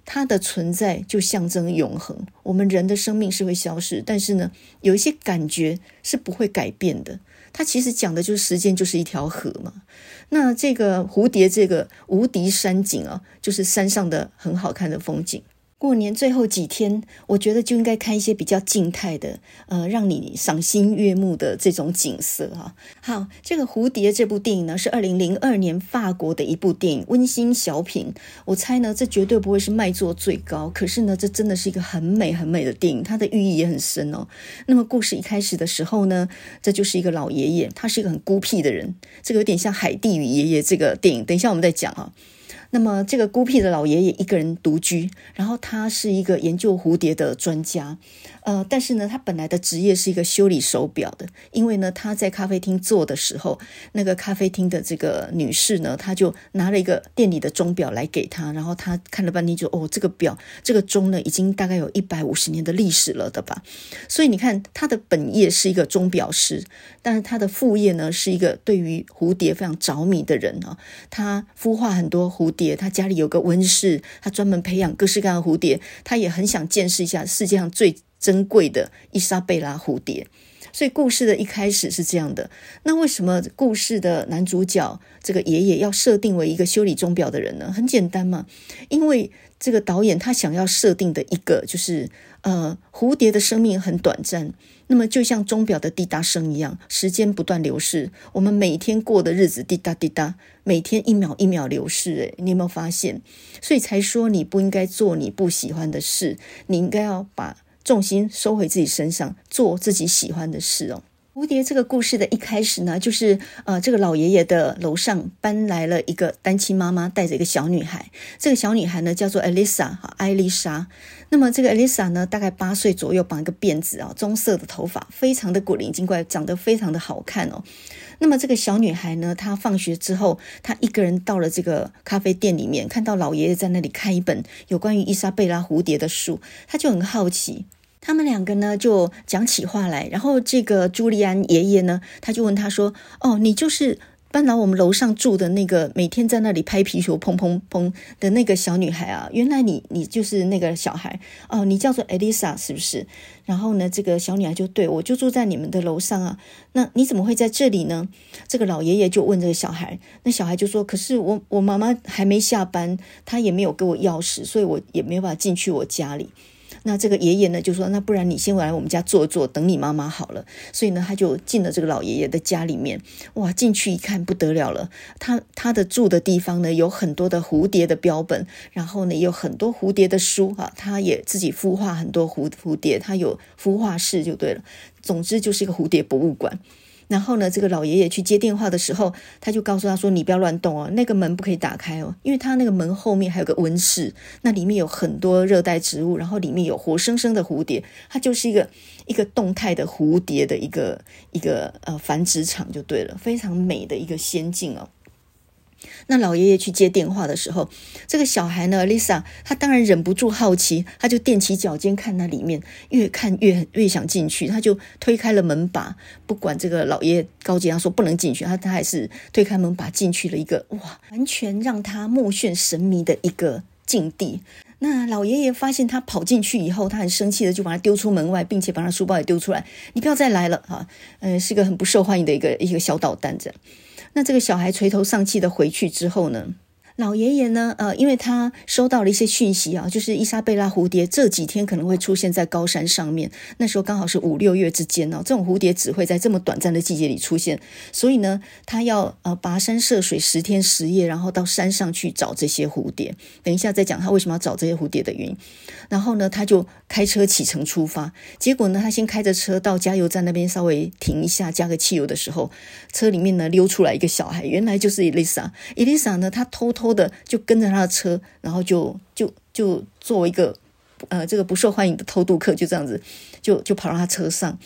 他的存在就象征永恒。我们人的生命是会消失，但是呢，有一些感觉是不会改变的。他其实讲的就是时间就是一条河嘛。那这个蝴蝶，这个无敌山景啊，就是山上的很好看的风景。过年最后几天，我觉得就应该看一些比较静态的，呃，让你赏心悦目的这种景色哈。好，这个《蝴蝶》这部电影呢，是二零零二年法国的一部电影，温馨小品。我猜呢，这绝对不会是卖座最高，可是呢，这真的是一个很美很美的电影，它的寓意也很深哦。那么故事一开始的时候呢，这就是一个老爷爷，他是一个很孤僻的人，这个有点像《海蒂与爷爷》这个电影，等一下我们再讲啊。那么，这个孤僻的老爷爷一个人独居，然后他是一个研究蝴蝶的专家，呃，但是呢，他本来的职业是一个修理手表的，因为呢，他在咖啡厅坐的时候，那个咖啡厅的这个女士呢，他就拿了一个店里的钟表来给他，然后他看了半天就，就哦，这个表，这个钟呢，已经大概有一百五十年的历史了的吧，所以你看，他的本业是一个钟表师，但是他的副业呢，是一个对于蝴蝶非常着迷的人啊，他孵化很多蝴蝶。他家里有个温室，他专门培养各式各样的蝴蝶。他也很想见识一下世界上最珍贵的伊莎贝拉蝴蝶。所以故事的一开始是这样的。那为什么故事的男主角这个爷爷要设定为一个修理钟表的人呢？很简单嘛，因为这个导演他想要设定的一个就是，呃，蝴蝶的生命很短暂。那么就像钟表的滴答声一样，时间不断流逝，我们每天过的日子滴答滴答，每天一秒一秒流逝。你有没有发现？所以才说你不应该做你不喜欢的事，你应该要把重心收回自己身上，做自己喜欢的事哦。蝴蝶这个故事的一开始呢，就是呃，这个老爷爷的楼上搬来了一个单亲妈妈，带着一个小女孩。这个小女孩呢叫做艾丽莎，艾丽莎。那么这个艾丽莎呢，大概八岁左右，绑一个辫子啊，棕色的头发，非常的古灵精怪，长得非常的好看哦。那么这个小女孩呢，她放学之后，她一个人到了这个咖啡店里面，看到老爷爷在那里看一本有关于伊莎贝拉蝴蝶的书，她就很好奇。他们两个呢就讲起话来，然后这个朱利安爷爷呢，他就问他说：“哦，你就是搬来我们楼上住的那个每天在那里拍皮球砰砰砰的那个小女孩啊，原来你你就是那个小孩哦，你叫做 Elisa 是不是？然后呢，这个小女孩就对，我就住在你们的楼上啊，那你怎么会在这里呢？这个老爷爷就问这个小孩，那小孩就说，可是我我妈妈还没下班，她也没有给我钥匙，所以我也没有办法进去我家里。那这个爷爷呢，就说：“那不然你先来我们家坐坐，等你妈妈好了。”所以呢，他就进了这个老爷爷的家里面。哇，进去一看不得了了，他他的住的地方呢，有很多的蝴蝶的标本，然后呢，有很多蝴蝶的书啊，他也自己孵化很多蝴蝴蝶，他有孵化室就对了。总之就是一个蝴蝶博物馆。然后呢，这个老爷爷去接电话的时候，他就告诉他说：“你不要乱动哦，那个门不可以打开哦，因为他那个门后面还有个温室，那里面有很多热带植物，然后里面有活生生的蝴蝶，它就是一个一个动态的蝴蝶的一个一个呃繁殖场就对了，非常美的一个仙境哦。”那老爷爷去接电话的时候，这个小孩呢，Lisa，他当然忍不住好奇，他就踮起脚尖看那里面，越看越越想进去，他就推开了门把，不管这个老爷爷告诫他说不能进去，他他还是推开门把进去了一个哇，完全让他目眩神迷的一个境地。那老爷爷发现他跑进去以后，他很生气的就把他丢出门外，并且把他书包也丢出来，你不要再来了啊！嗯，是个很不受欢迎的一个一个小捣蛋这样。那这个小孩垂头丧气的回去之后呢，老爷爷呢，呃，因为他收到了一些讯息啊，就是伊莎贝拉蝴蝶这几天可能会出现在高山上面。那时候刚好是五六月之间哦，这种蝴蝶只会在这么短暂的季节里出现，所以呢，他要呃跋山涉水十天十夜，然后到山上去找这些蝴蝶。等一下再讲他为什么要找这些蝴蝶的原因。然后呢，他就开车启程出发。结果呢，他先开着车到加油站那边稍微停一下，加个汽油的时候，车里面呢溜出来一个小孩，原来就是伊丽莎。伊丽莎呢，她偷偷。偷的就跟着他的车，然后就就就作为一个呃这个不受欢迎的偷渡客，就这样子就就跑到他车上。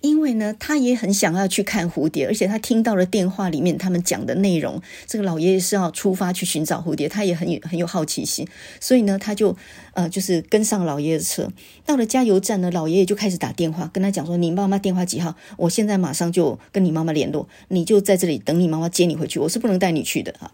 因为呢，他也很想要去看蝴蝶，而且他听到了电话里面他们讲的内容，这个老爷爷是要出发去寻找蝴蝶，他也很有很有好奇心，所以呢，他就呃就是跟上老爷爷的车。到了加油站呢，老爷爷就开始打电话跟他讲说：“你妈妈电话几号？我现在马上就跟你妈妈联络，你就在这里等你妈妈接你回去，我是不能带你去的哈。”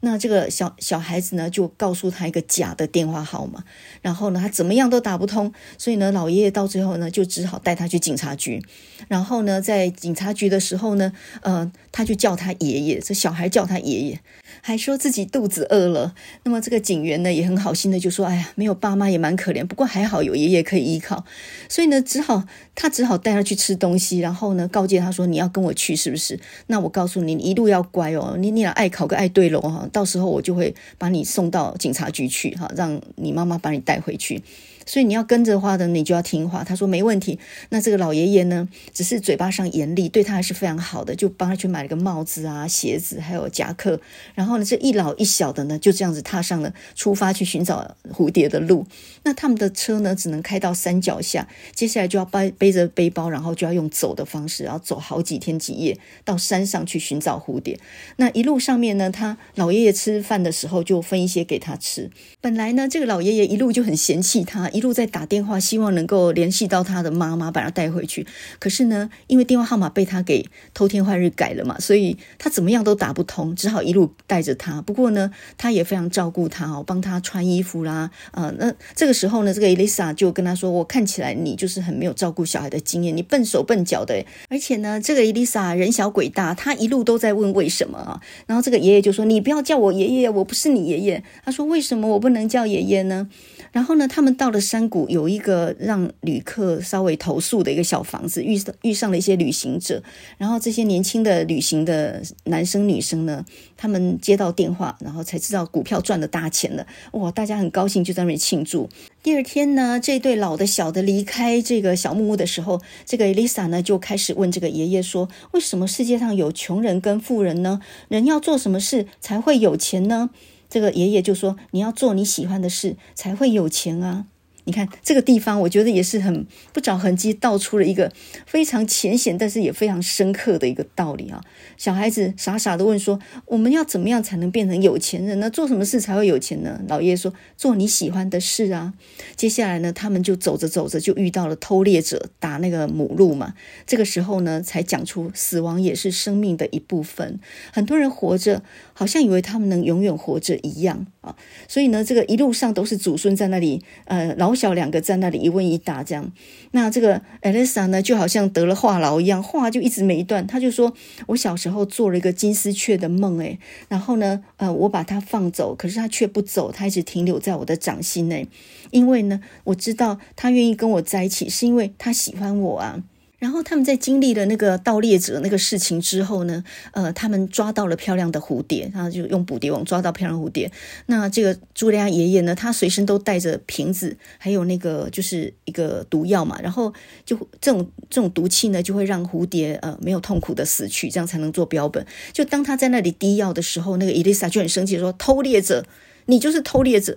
那这个小小孩子呢，就告诉他一个假的电话号码，然后呢，他怎么样都打不通，所以呢，老爷爷到最后呢，就只好带他去警察局。然后呢，在警察局的时候呢，呃，他就叫他爷爷，这小孩叫他爷爷。还说自己肚子饿了，那么这个警员呢也很好心的就说：“哎呀，没有爸妈也蛮可怜，不过还好有爷爷可以依靠。”所以呢，只好他只好带他去吃东西，然后呢告诫他说：“你要跟我去，是不是？那我告诉你，你一路要乖哦，你你俩爱考个爱对喽哈，到时候我就会把你送到警察局去哈，让你妈妈把你带回去。”所以你要跟着话的，你就要听话。他说没问题。那这个老爷爷呢，只是嘴巴上严厉，对他还是非常好的，就帮他去买了个帽子啊、鞋子，还有夹克。然后呢，这一老一小的呢，就这样子踏上了出发去寻找蝴蝶的路。那他们的车呢，只能开到山脚下，接下来就要背背着背包，然后就要用走的方式，然后走好几天几夜到山上去寻找蝴蝶。那一路上面呢，他老爷爷吃饭的时候就分一些给他吃。本来呢，这个老爷爷一路就很嫌弃他。一路在打电话，希望能够联系到他的妈妈，把他带回去。可是呢，因为电话号码被他给偷天换日改了嘛，所以他怎么样都打不通，只好一路带着他。不过呢，他也非常照顾他哦，帮他穿衣服啦。呃，那这个时候呢，这个 Elisa 就跟他说：“我看起来你就是很没有照顾小孩的经验，你笨手笨脚的。而且呢，这个 Elisa 人小鬼大，他一路都在问为什么啊。然后这个爷爷就说：‘你不要叫我爷爷，我不是你爷爷。’他说：‘为什么我不能叫爷爷呢？’然后呢，他们到了山谷，有一个让旅客稍微投宿的一个小房子，遇遇上了一些旅行者。然后这些年轻的旅行的男生女生呢，他们接到电话，然后才知道股票赚了大钱了。哇，大家很高兴，就在那里庆祝。第二天呢，这对老的小的离开这个小木屋的时候，这个 Elisa 呢就开始问这个爷爷说：“为什么世界上有穷人跟富人呢？人要做什么事才会有钱呢？”这个爷爷就说：“你要做你喜欢的事，才会有钱啊。”你看这个地方，我觉得也是很不着痕迹道出了一个非常浅显，但是也非常深刻的一个道理啊。小孩子傻傻的问说：“我们要怎么样才能变成有钱人呢？做什么事才会有钱呢？”老爷爷说：“做你喜欢的事啊。”接下来呢，他们就走着走着就遇到了偷猎者打那个母鹿嘛。这个时候呢，才讲出死亡也是生命的一部分。很多人活着，好像以为他们能永远活着一样啊。所以呢，这个一路上都是祖孙在那里，呃，老小两个在那里一问一答这样。那这个艾丽莎呢，就好像得了话痨一样，话就一直没断。他就说：“我小时候做了一个金丝雀的梦，诶，然后呢，呃，我把它放走，可是它却不走，它一直停留在我的掌心内，因为呢，我知道它愿意跟我在一起，是因为它喜欢我啊。”然后他们在经历了那个盗猎者那个事情之后呢，呃，他们抓到了漂亮的蝴蝶，他就用捕蝶网抓到漂亮蝴蝶。那这个朱利安爷爷呢，他随身都带着瓶子，还有那个就是一个毒药嘛，然后就这种这种毒气呢，就会让蝴蝶呃没有痛苦的死去，这样才能做标本。就当他在那里滴药的时候，那个伊丽莎就很生气说：“偷猎者，你就是偷猎者。”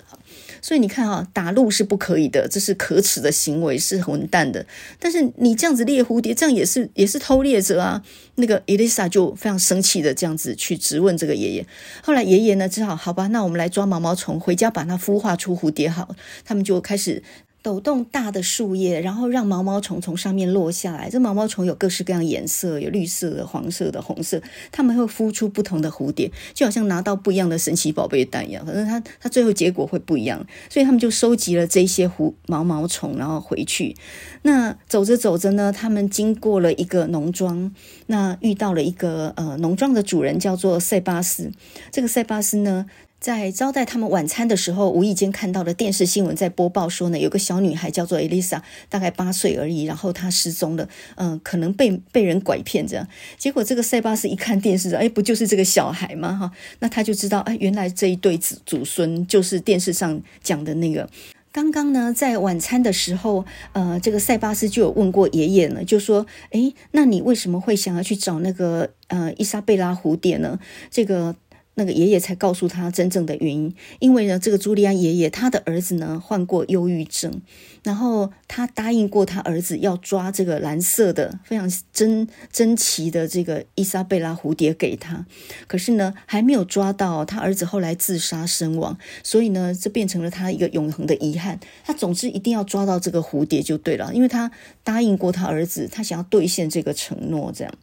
所以你看啊，打鹿是不可以的，这是可耻的行为，是混蛋的。但是你这样子猎蝴蝶，这样也是也是偷猎者啊。那个伊丽莎就非常生气的这样子去质问这个爷爷。后来爷爷呢，只好好吧，那我们来抓毛毛虫，回家把它孵化出蝴蝶好。他们就开始。抖动大的树叶，然后让毛毛虫从上面落下来。这毛毛虫有各式各样颜色，有绿色的、黄色的、红色。它们会孵出不同的蝴蝶，就好像拿到不一样的神奇宝贝蛋一样。反正它它最后结果会不一样，所以他们就收集了这些蝴毛毛虫，然后回去。那走着走着呢，他们经过了一个农庄，那遇到了一个呃农庄的主人，叫做塞巴斯。这个塞巴斯呢，在招待他们晚餐的时候，无意间看到了电视新闻在播报说呢，有个小女孩叫做 Elisa，大概八岁而已，然后她失踪了，嗯、可能被被人拐骗这样。结果这个塞巴斯一看电视，哎，不就是这个小孩吗？哈，那他就知道，哎，原来这一对子祖孙就是电视上讲的那个。刚刚呢，在晚餐的时候，呃，这个塞巴斯就有问过爷爷呢，就说，哎，那你为什么会想要去找那个呃伊莎贝拉蝴蝶呢？这个。那个爷爷才告诉他真正的原因，因为呢，这个朱利安爷爷他的儿子呢患过忧郁症，然后他答应过他儿子要抓这个蓝色的非常珍珍奇的这个伊莎贝拉蝴蝶给他，可是呢还没有抓到，他儿子后来自杀身亡，所以呢这变成了他一个永恒的遗憾。他总之一定要抓到这个蝴蝶就对了，因为他答应过他儿子，他想要兑现这个承诺，这样。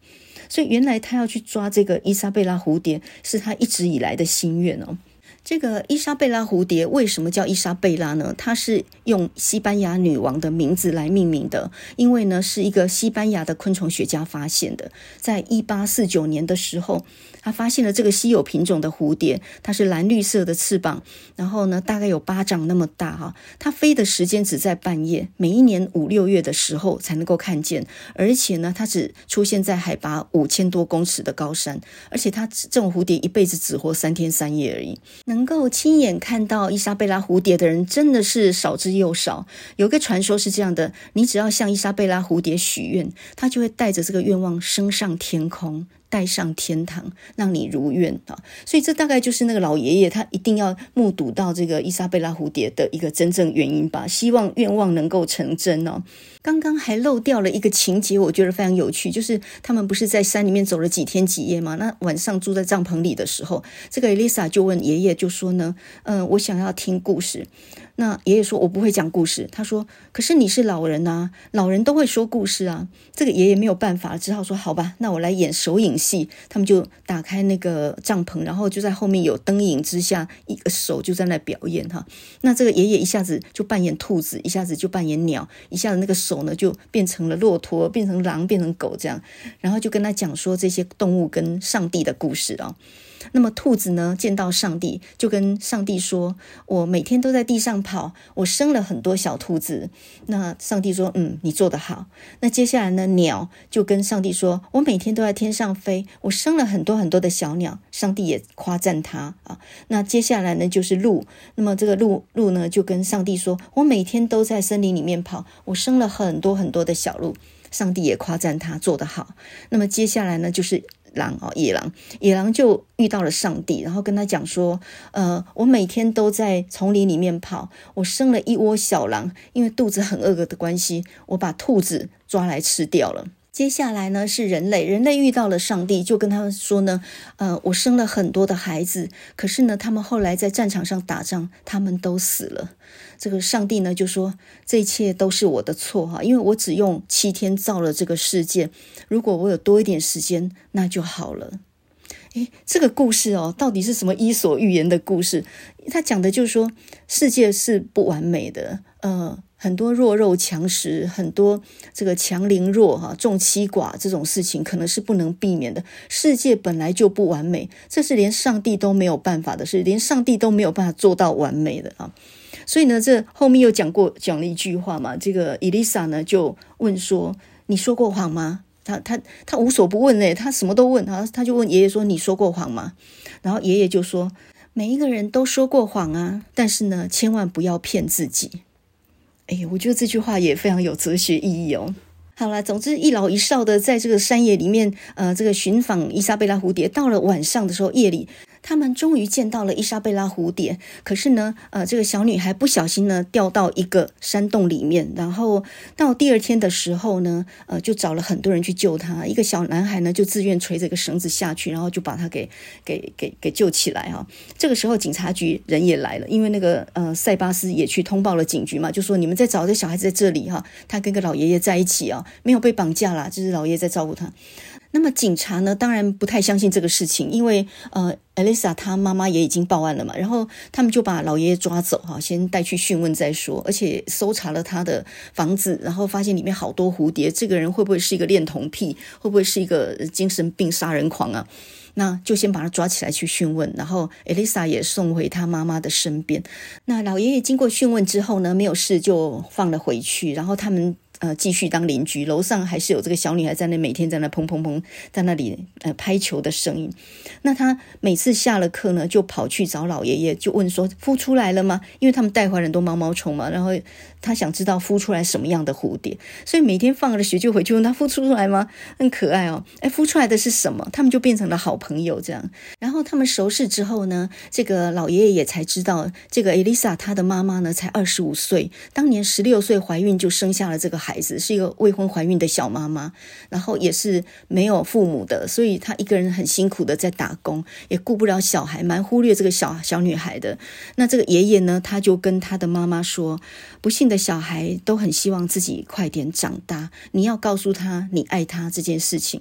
所以原来他要去抓这个伊莎贝拉蝴蝶，是他一直以来的心愿哦。这个伊莎贝拉蝴蝶为什么叫伊莎贝拉呢？它是用西班牙女王的名字来命名的，因为呢是一个西班牙的昆虫学家发现的，在一八四九年的时候。他发现了这个稀有品种的蝴蝶，它是蓝绿色的翅膀，然后呢，大概有巴掌那么大哈。它飞的时间只在半夜，每一年五六月的时候才能够看见，而且呢，它只出现在海拔五千多公尺的高山，而且它这种蝴蝶一辈子只活三天三夜而已。能够亲眼看到伊莎贝拉蝴蝶的人真的是少之又少。有个传说是这样的：你只要向伊莎贝拉蝴蝶许愿，它就会带着这个愿望升上天空。带上天堂，让你如愿啊！所以这大概就是那个老爷爷他一定要目睹到这个伊莎贝拉蝴蝶的一个真正原因吧。希望愿望能够成真哦。刚刚还漏掉了一个情节，我觉得非常有趣，就是他们不是在山里面走了几天几夜吗？那晚上住在帐篷里的时候，这个 Elisa 就问爷爷，就说呢，嗯、我想要听故事。那爷爷说：“我不会讲故事。”他说：“可是你是老人啊，老人都会说故事啊。”这个爷爷没有办法，只好说：“好吧，那我来演手影戏。”他们就打开那个帐篷，然后就在后面有灯影之下，一个手就在那表演哈。那这个爷爷一下子就扮演兔子，一下子就扮演鸟，一下子那个手呢就变成了骆驼，变成狼，变成狗这样，然后就跟他讲说这些动物跟上帝的故事啊。那么兔子呢，见到上帝，就跟上帝说：“我每天都在地上跑，我生了很多小兔子。”那上帝说：“嗯，你做得好。”那接下来呢，鸟就跟上帝说：“我每天都在天上飞，我生了很多很多的小鸟。”上帝也夸赞他啊。那接下来呢，就是鹿。那么这个鹿鹿呢，就跟上帝说：“我每天都在森林里面跑，我生了很多很多的小鹿。”上帝也夸赞他做得好。那么接下来呢，就是。狼哦，野狼，野狼就遇到了上帝，然后跟他讲说，呃，我每天都在丛林里面跑，我生了一窝小狼，因为肚子很饿的关系，我把兔子抓来吃掉了。接下来呢是人类，人类遇到了上帝，就跟他们说呢，呃，我生了很多的孩子，可是呢，他们后来在战场上打仗，他们都死了。这个上帝呢就说，这一切都是我的错哈，因为我只用七天造了这个世界，如果我有多一点时间，那就好了。诶，这个故事哦，到底是什么伊索寓言的故事？他讲的就是说，世界是不完美的，呃。很多弱肉强食，很多这个强凌弱哈，众欺寡这种事情可能是不能避免的。世界本来就不完美，这是连上帝都没有办法的事，连上帝都没有办法做到完美的啊。所以呢，这后面又讲过讲了一句话嘛，这个伊丽莎呢就问说：“你说过谎吗？”他他他无所不问嘞，他什么都问啊，他就问爷爷说：“你说过谎吗？”然后爷爷就说：“每一个人都说过谎啊，但是呢，千万不要骗自己。”哎，我觉得这句话也非常有哲学意义哦。好了，总之一老一少的在这个山野里面，呃，这个寻访伊莎贝拉蝴蝶。到了晚上的时候，夜里。他们终于见到了伊莎贝拉蝴蝶，可是呢，呃，这个小女孩不小心呢掉到一个山洞里面，然后到第二天的时候呢，呃，就找了很多人去救她。一个小男孩呢就自愿垂着个绳子下去，然后就把她给给给给救起来哈。这个时候警察局人也来了，因为那个呃塞巴斯也去通报了警局嘛，就说你们在找这小孩子在这里哈，他跟个老爷爷在一起啊，没有被绑架啦，就是老爷爷在照顾他。那么警察呢，当然不太相信这个事情，因为呃，艾丽莎她妈妈也已经报案了嘛，然后他们就把老爷爷抓走哈，先带去讯问再说，而且搜查了他的房子，然后发现里面好多蝴蝶，这个人会不会是一个恋童癖，会不会是一个精神病杀人狂啊？那就先把他抓起来去讯问，然后艾丽莎也送回他妈妈的身边。那老爷爷经过讯问之后呢，没有事就放了回去，然后他们。呃，继续当邻居，楼上还是有这个小女孩在那每天在那砰砰砰在那里呃拍球的声音。那他每次下了课呢，就跑去找老爷爷，就问说孵出来了吗？因为他们带回来很多毛毛虫嘛，然后他想知道孵出来什么样的蝴蝶，所以每天放了学就回去问他孵出来吗？很可爱哦。哎，孵出来的是什么？他们就变成了好朋友这样。然后他们熟识之后呢，这个老爷爷也才知道，这个艾丽莎她的妈妈呢才二十五岁，当年十六岁怀孕就生下了这个。孩子是一个未婚怀孕的小妈妈，然后也是没有父母的，所以她一个人很辛苦的在打工，也顾不了小孩，蛮忽略这个小小女孩的。那这个爷爷呢，他就跟他的妈妈说：“不幸的小孩都很希望自己快点长大，你要告诉他你爱他这件事情。”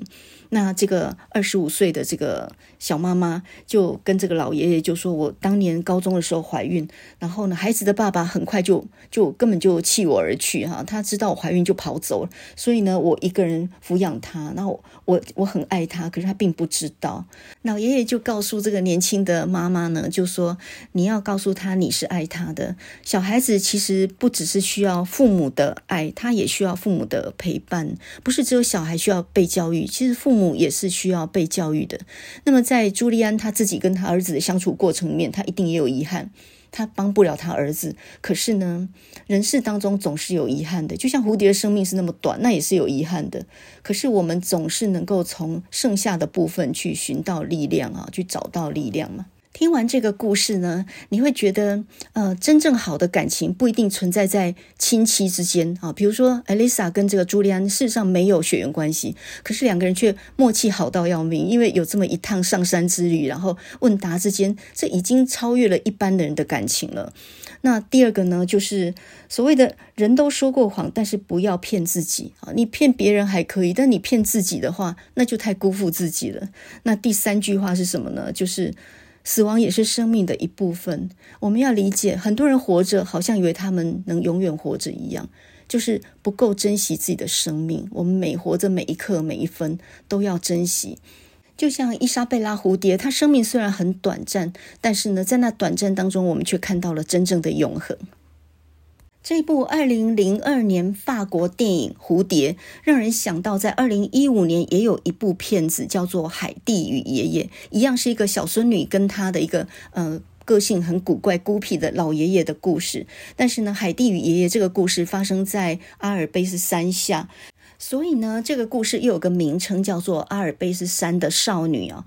那这个二十五岁的这个小妈妈就跟这个老爷爷就说：“我当年高中的时候怀孕，然后呢，孩子的爸爸很快就就根本就弃我而去哈，他知道我怀孕就跑走了，所以呢，我一个人抚养他，然后我我很爱他，可是他并不知道。老爷爷就告诉这个年轻的妈妈呢，就说你要告诉他你是爱他的，小孩子其实不只是需要父母的爱，他也需要父母的陪伴，不是只有小孩需要被教育，其实父母。”也是需要被教育的。那么，在朱利安他自己跟他儿子的相处过程里面，他一定也有遗憾，他帮不了他儿子。可是呢，人世当中总是有遗憾的，就像蝴蝶的生命是那么短，那也是有遗憾的。可是我们总是能够从剩下的部分去寻到力量啊，去找到力量嘛。听完这个故事呢，你会觉得，呃，真正好的感情不一定存在在亲戚之间啊。比如说，艾丽莎跟这个朱利安事实上没有血缘关系，可是两个人却默契好到要命，因为有这么一趟上山之旅，然后问答之间，这已经超越了一般的人的感情了。那第二个呢，就是所谓的人都说过谎，但是不要骗自己啊。你骗别人还可以，但你骗自己的话，那就太辜负自己了。那第三句话是什么呢？就是。死亡也是生命的一部分。我们要理解，很多人活着好像以为他们能永远活着一样，就是不够珍惜自己的生命。我们每活着每一刻每一分都要珍惜。就像伊莎贝拉蝴蝶，它生命虽然很短暂，但是呢，在那短暂当中，我们却看到了真正的永恒。这部二零零二年法国电影《蝴蝶》，让人想到在二零一五年也有一部片子叫做《海蒂与爷爷》，一样是一个小孙女跟她的一个呃个性很古怪、孤僻的老爷爷的故事。但是呢，《海蒂与爷爷》这个故事发生在阿尔卑斯山下。所以呢，这个故事又有个名称叫做《阿尔卑斯山的少女》啊。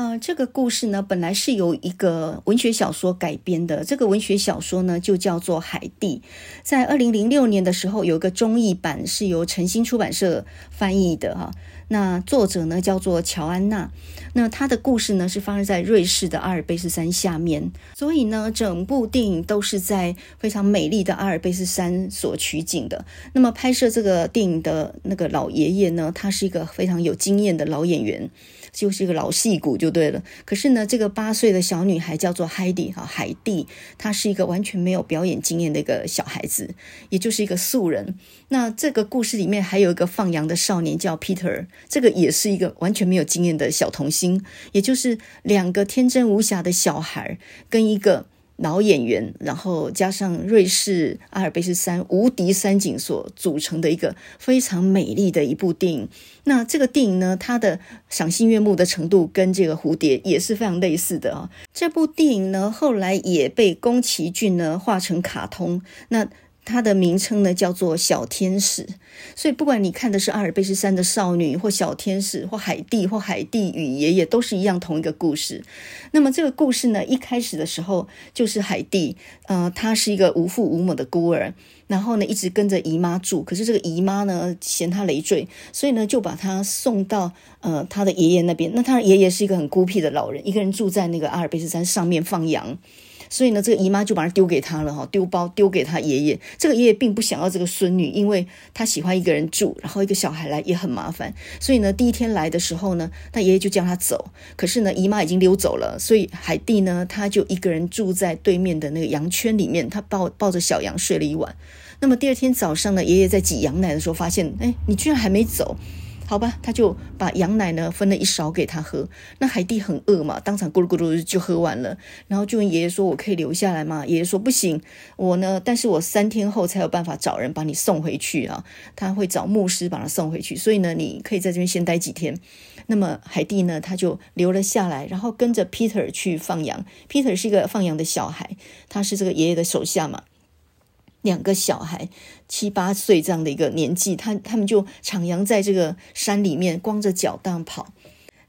呃，这个故事呢，本来是由一个文学小说改编的。这个文学小说呢，就叫做《海蒂》。在二零零六年的时候，有一个中译版是由晨星出版社翻译的哈。那作者呢，叫做乔安娜。那他的故事呢，是发生在瑞士的阿尔卑斯山下面。所以呢，整部电影都是在非常美丽的阿尔卑斯山所取景的。那么拍摄这个电影的那个老爷爷呢，他是一个非常有经验的老演员。就是一个老戏骨就对了。可是呢，这个八岁的小女孩叫做海蒂哈，海蒂，她是一个完全没有表演经验的一个小孩子，也就是一个素人。那这个故事里面还有一个放羊的少年叫 Peter，这个也是一个完全没有经验的小童星，也就是两个天真无瑕的小孩跟一个。老演员，然后加上瑞士阿尔卑斯山无敌山景所组成的一个非常美丽的一部电影。那这个电影呢，它的赏心悦目的程度跟这个蝴蝶也是非常类似的啊。这部电影呢，后来也被宫崎骏呢画成卡通。那它的名称呢叫做《小天使》，所以不管你看的是阿尔卑斯山的少女，或小天使，或海蒂，或海蒂与爷爷，都是一样同一个故事。那么这个故事呢，一开始的时候就是海蒂，呃，她是一个无父无母的孤儿，然后呢一直跟着姨妈住，可是这个姨妈呢嫌她累赘，所以呢就把她送到呃她的爷爷那边。那她爷爷是一个很孤僻的老人，一个人住在那个阿尔卑斯山上面放羊。所以呢，这个姨妈就把它丢给他了哈，丢包丢给他爷爷。这个爷爷并不想要这个孙女，因为他喜欢一个人住，然后一个小孩来也很麻烦。所以呢，第一天来的时候呢，他爷爷就叫他走。可是呢，姨妈已经溜走了，所以海蒂呢，他就一个人住在对面的那个羊圈里面，他抱抱着小羊睡了一晚。那么第二天早上呢，爷爷在挤羊奶的时候发现，哎，你居然还没走。好吧，他就把羊奶呢分了一勺给他喝。那海蒂很饿嘛，当场咕噜咕噜就喝完了。然后就问爷爷说：“我可以留下来吗？”爷爷说：“不行，我呢，但是我三天后才有办法找人把你送回去啊。他会找牧师把他送回去，所以呢，你可以在这边先待几天。”那么海蒂呢，他就留了下来，然后跟着 Peter 去放羊。Peter 是一个放羊的小孩，他是这个爷爷的手下嘛。两个小孩七八岁这样的一个年纪，他他们就徜徉在这个山里面，光着脚这样跑。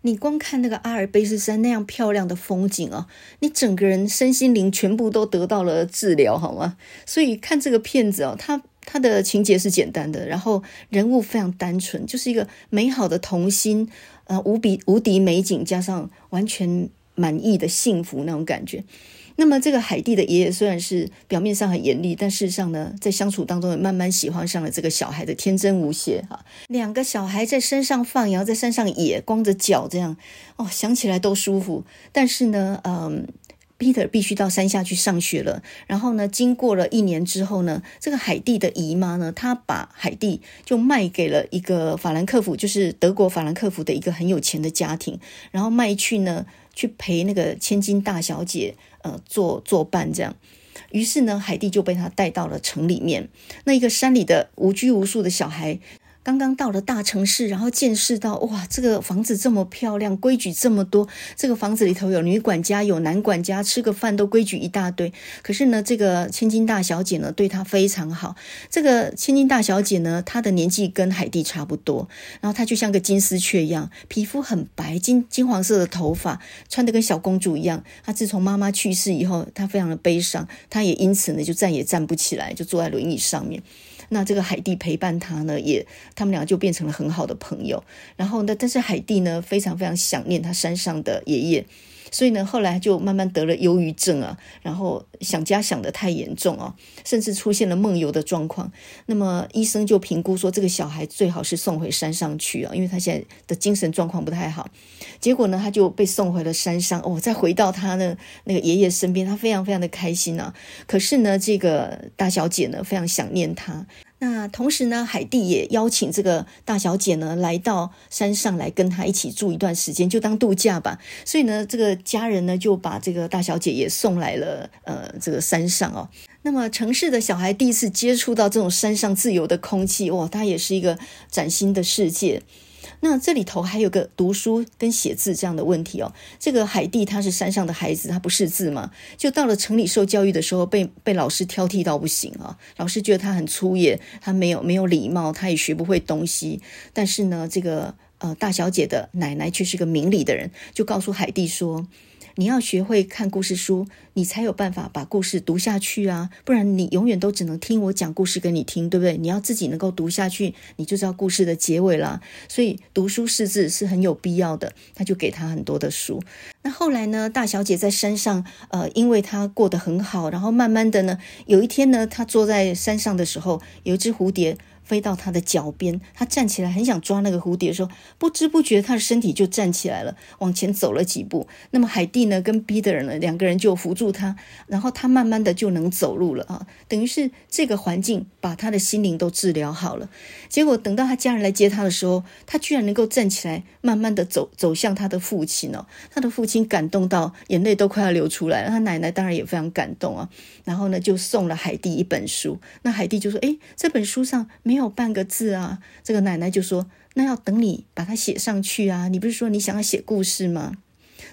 你光看那个阿尔卑斯山那样漂亮的风景啊，你整个人身心灵全部都得到了治疗，好吗？所以看这个片子哦，它它的情节是简单的，然后人物非常单纯，就是一个美好的童心，呃，无比无敌美景，加上完全满意的幸福那种感觉。那么这个海蒂的爷爷虽然是表面上很严厉，但事实上呢，在相处当中也慢慢喜欢上了这个小孩的天真无邪哈。两个小孩在山上放羊，在山上野，光着脚这样哦，想起来都舒服。但是呢，嗯，Peter 必须到山下去上学了。然后呢，经过了一年之后呢，这个海蒂的姨妈呢，她把海蒂就卖给了一个法兰克福，就是德国法兰克福的一个很有钱的家庭，然后卖去呢。去陪那个千金大小姐，呃，做作伴这样。于是呢，海蒂就被他带到了城里面，那一个山里的无拘无束的小孩。刚刚到了大城市，然后见识到哇，这个房子这么漂亮，规矩这么多。这个房子里头有女管家，有男管家，吃个饭都规矩一大堆。可是呢，这个千金大小姐呢，对她非常好。这个千金大小姐呢，她的年纪跟海蒂差不多，然后她就像个金丝雀一样，皮肤很白，金金黄色的头发，穿得跟小公主一样。她自从妈妈去世以后，她非常的悲伤，她也因此呢，就再也站不起来，就坐在轮椅上面。那这个海蒂陪伴他呢，也他们俩就变成了很好的朋友。然后呢，但是海蒂呢，非常非常想念他山上的爷爷，所以呢，后来就慢慢得了忧郁症啊，然后想家想得太严重啊，甚至出现了梦游的状况。那么医生就评估说，这个小孩最好是送回山上去啊，因为他现在的精神状况不太好。结果呢，他就被送回了山上哦，再回到他的那个爷爷身边，他非常非常的开心啊。可是呢，这个大小姐呢，非常想念他。那同时呢，海蒂也邀请这个大小姐呢来到山上来跟她一起住一段时间，就当度假吧。所以呢，这个家人呢就把这个大小姐也送来了，呃，这个山上哦。那么城市的小孩第一次接触到这种山上自由的空气，哇，它也是一个崭新的世界。那这里头还有个读书跟写字这样的问题哦。这个海蒂他是山上的孩子，他不识字嘛，就到了城里受教育的时候，被被老师挑剔到不行啊。老师觉得他很粗野，他没有没有礼貌，他也学不会东西。但是呢，这个呃大小姐的奶奶却是个明理的人，就告诉海蒂说。你要学会看故事书，你才有办法把故事读下去啊！不然你永远都只能听我讲故事给你听，对不对？你要自己能够读下去，你就知道故事的结尾啦。所以读书识字是很有必要的。他就给他很多的书。那后来呢，大小姐在山上，呃，因为她过得很好，然后慢慢的呢，有一天呢，她坐在山上的时候，有一只蝴蝶。飞到他的脚边，他站起来，很想抓那个蝴蝶的时候，不知不觉他的身体就站起来了，往前走了几步。那么海蒂呢，跟彼得人呢，两个人就扶住他，然后他慢慢的就能走路了啊，等于是这个环境把他的心灵都治疗好了。结果等到他家人来接他的时候，他居然能够站起来，慢慢的走走向他的父亲哦，他的父亲感动到眼泪都快要流出来了，他奶奶当然也非常感动啊。然后呢，就送了海蒂一本书，那海蒂就说：“诶，这本书上没有。”半个字啊！这个奶奶就说：“那要等你把它写上去啊！你不是说你想要写故事吗？”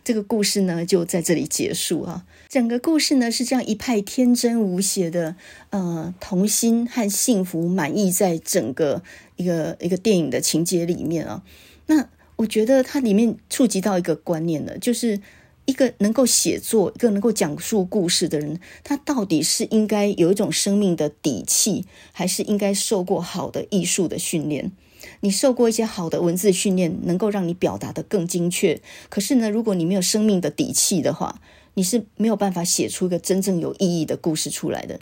这个故事呢，就在这里结束啊。整个故事呢，是这样一派天真无邪的，呃，童心和幸福满溢在整个一个一个电影的情节里面啊。那我觉得它里面触及到一个观念呢，就是。一个能够写作、一个能够讲述故事的人，他到底是应该有一种生命的底气，还是应该受过好的艺术的训练？你受过一些好的文字训练，能够让你表达得更精确。可是呢，如果你没有生命的底气的话，你是没有办法写出一个真正有意义的故事出来的。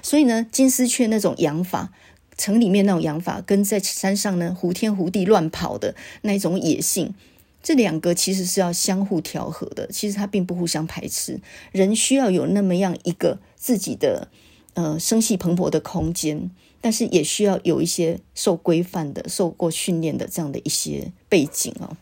所以呢，金丝雀那种养法，城里面那种养法，跟在山上呢胡天胡地乱跑的那种野性。这两个其实是要相互调和的，其实它并不互相排斥。人需要有那么样一个自己的呃生气蓬勃的空间，但是也需要有一些受规范的、受过训练的这样的一些背景哦。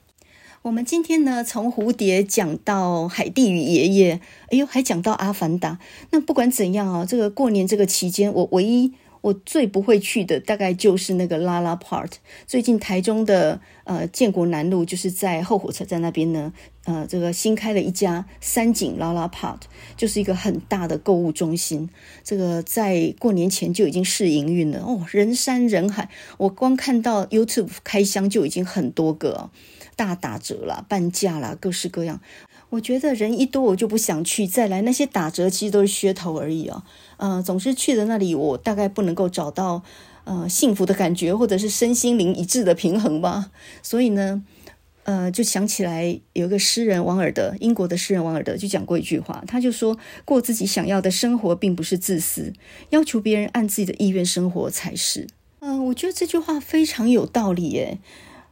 我们今天呢，从蝴蝶讲到海蒂与爷爷，哎呦，还讲到阿凡达。那不管怎样啊，这个过年这个期间，我唯一。我最不会去的大概就是那个拉拉 part。最近台中的呃建国南路，就是在后火车站那边呢，呃，这个新开了一家三井拉拉 part，就是一个很大的购物中心。这个在过年前就已经试营运了哦，人山人海。我光看到 YouTube 开箱就已经很多个，大打折啦、半价啦，各式各样。我觉得人一多我就不想去，再来那些打折其实都是噱头而已哦。呃，总是去的那里，我大概不能够找到呃幸福的感觉，或者是身心灵一致的平衡吧。所以呢，呃，就想起来有一个诗人王尔德，英国的诗人王尔德就讲过一句话，他就说过自己想要的生活并不是自私，要求别人按自己的意愿生活才是。嗯、我觉得这句话非常有道理耶。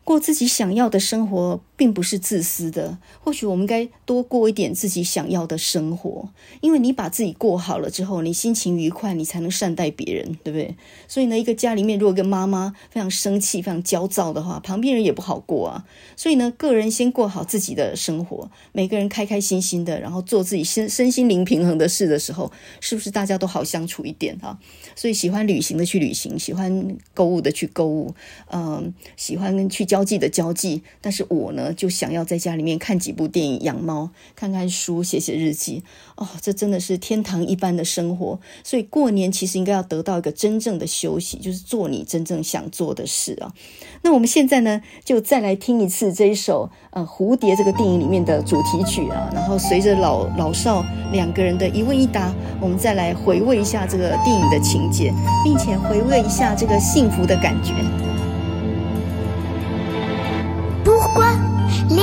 过自己想要的生活，并不是自私的。或许我们该多过一点自己想要的生活，因为你把自己过好了之后，你心情愉快，你才能善待别人，对不对？所以呢，一个家里面如果跟妈妈非常生气、非常焦躁的话，旁边人也不好过啊。所以呢，个人先过好自己的生活，每个人开开心心的，然后做自己身身心灵平衡的事的时候，是不是大家都好相处一点啊？所以喜欢旅行的去旅行，喜欢购物的去购物，嗯，喜欢去。交际的交际，但是我呢，就想要在家里面看几部电影、养猫、看看书、写写日记。哦，这真的是天堂一般的生活。所以过年其实应该要得到一个真正的休息，就是做你真正想做的事啊。那我们现在呢，就再来听一次这一首呃《蝴蝶》这个电影里面的主题曲啊，然后随着老老少两个人的一问一答，我们再来回味一下这个电影的情节，并且回味一下这个幸福的感觉。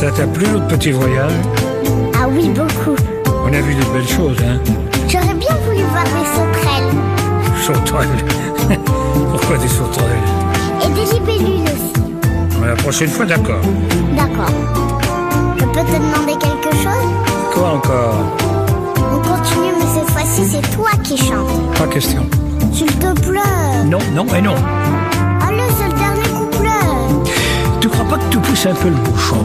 Ça t'a plu notre petit voyage Ah oui, beaucoup. On a vu de belles choses, hein J'aurais bien voulu voir des sauterelles Sauterelles. Pourquoi des sauterelles et des libellules aussi. La prochaine fois, d'accord. D'accord. Je peux te demander quelque chose Quoi encore On continue, mais cette fois-ci, c'est toi qui chantes. Pas question. S'il te plaît. Non, non et non. Allez, c'est le dernier couplet. Tu crois pas que tu pousses un peu le bouchon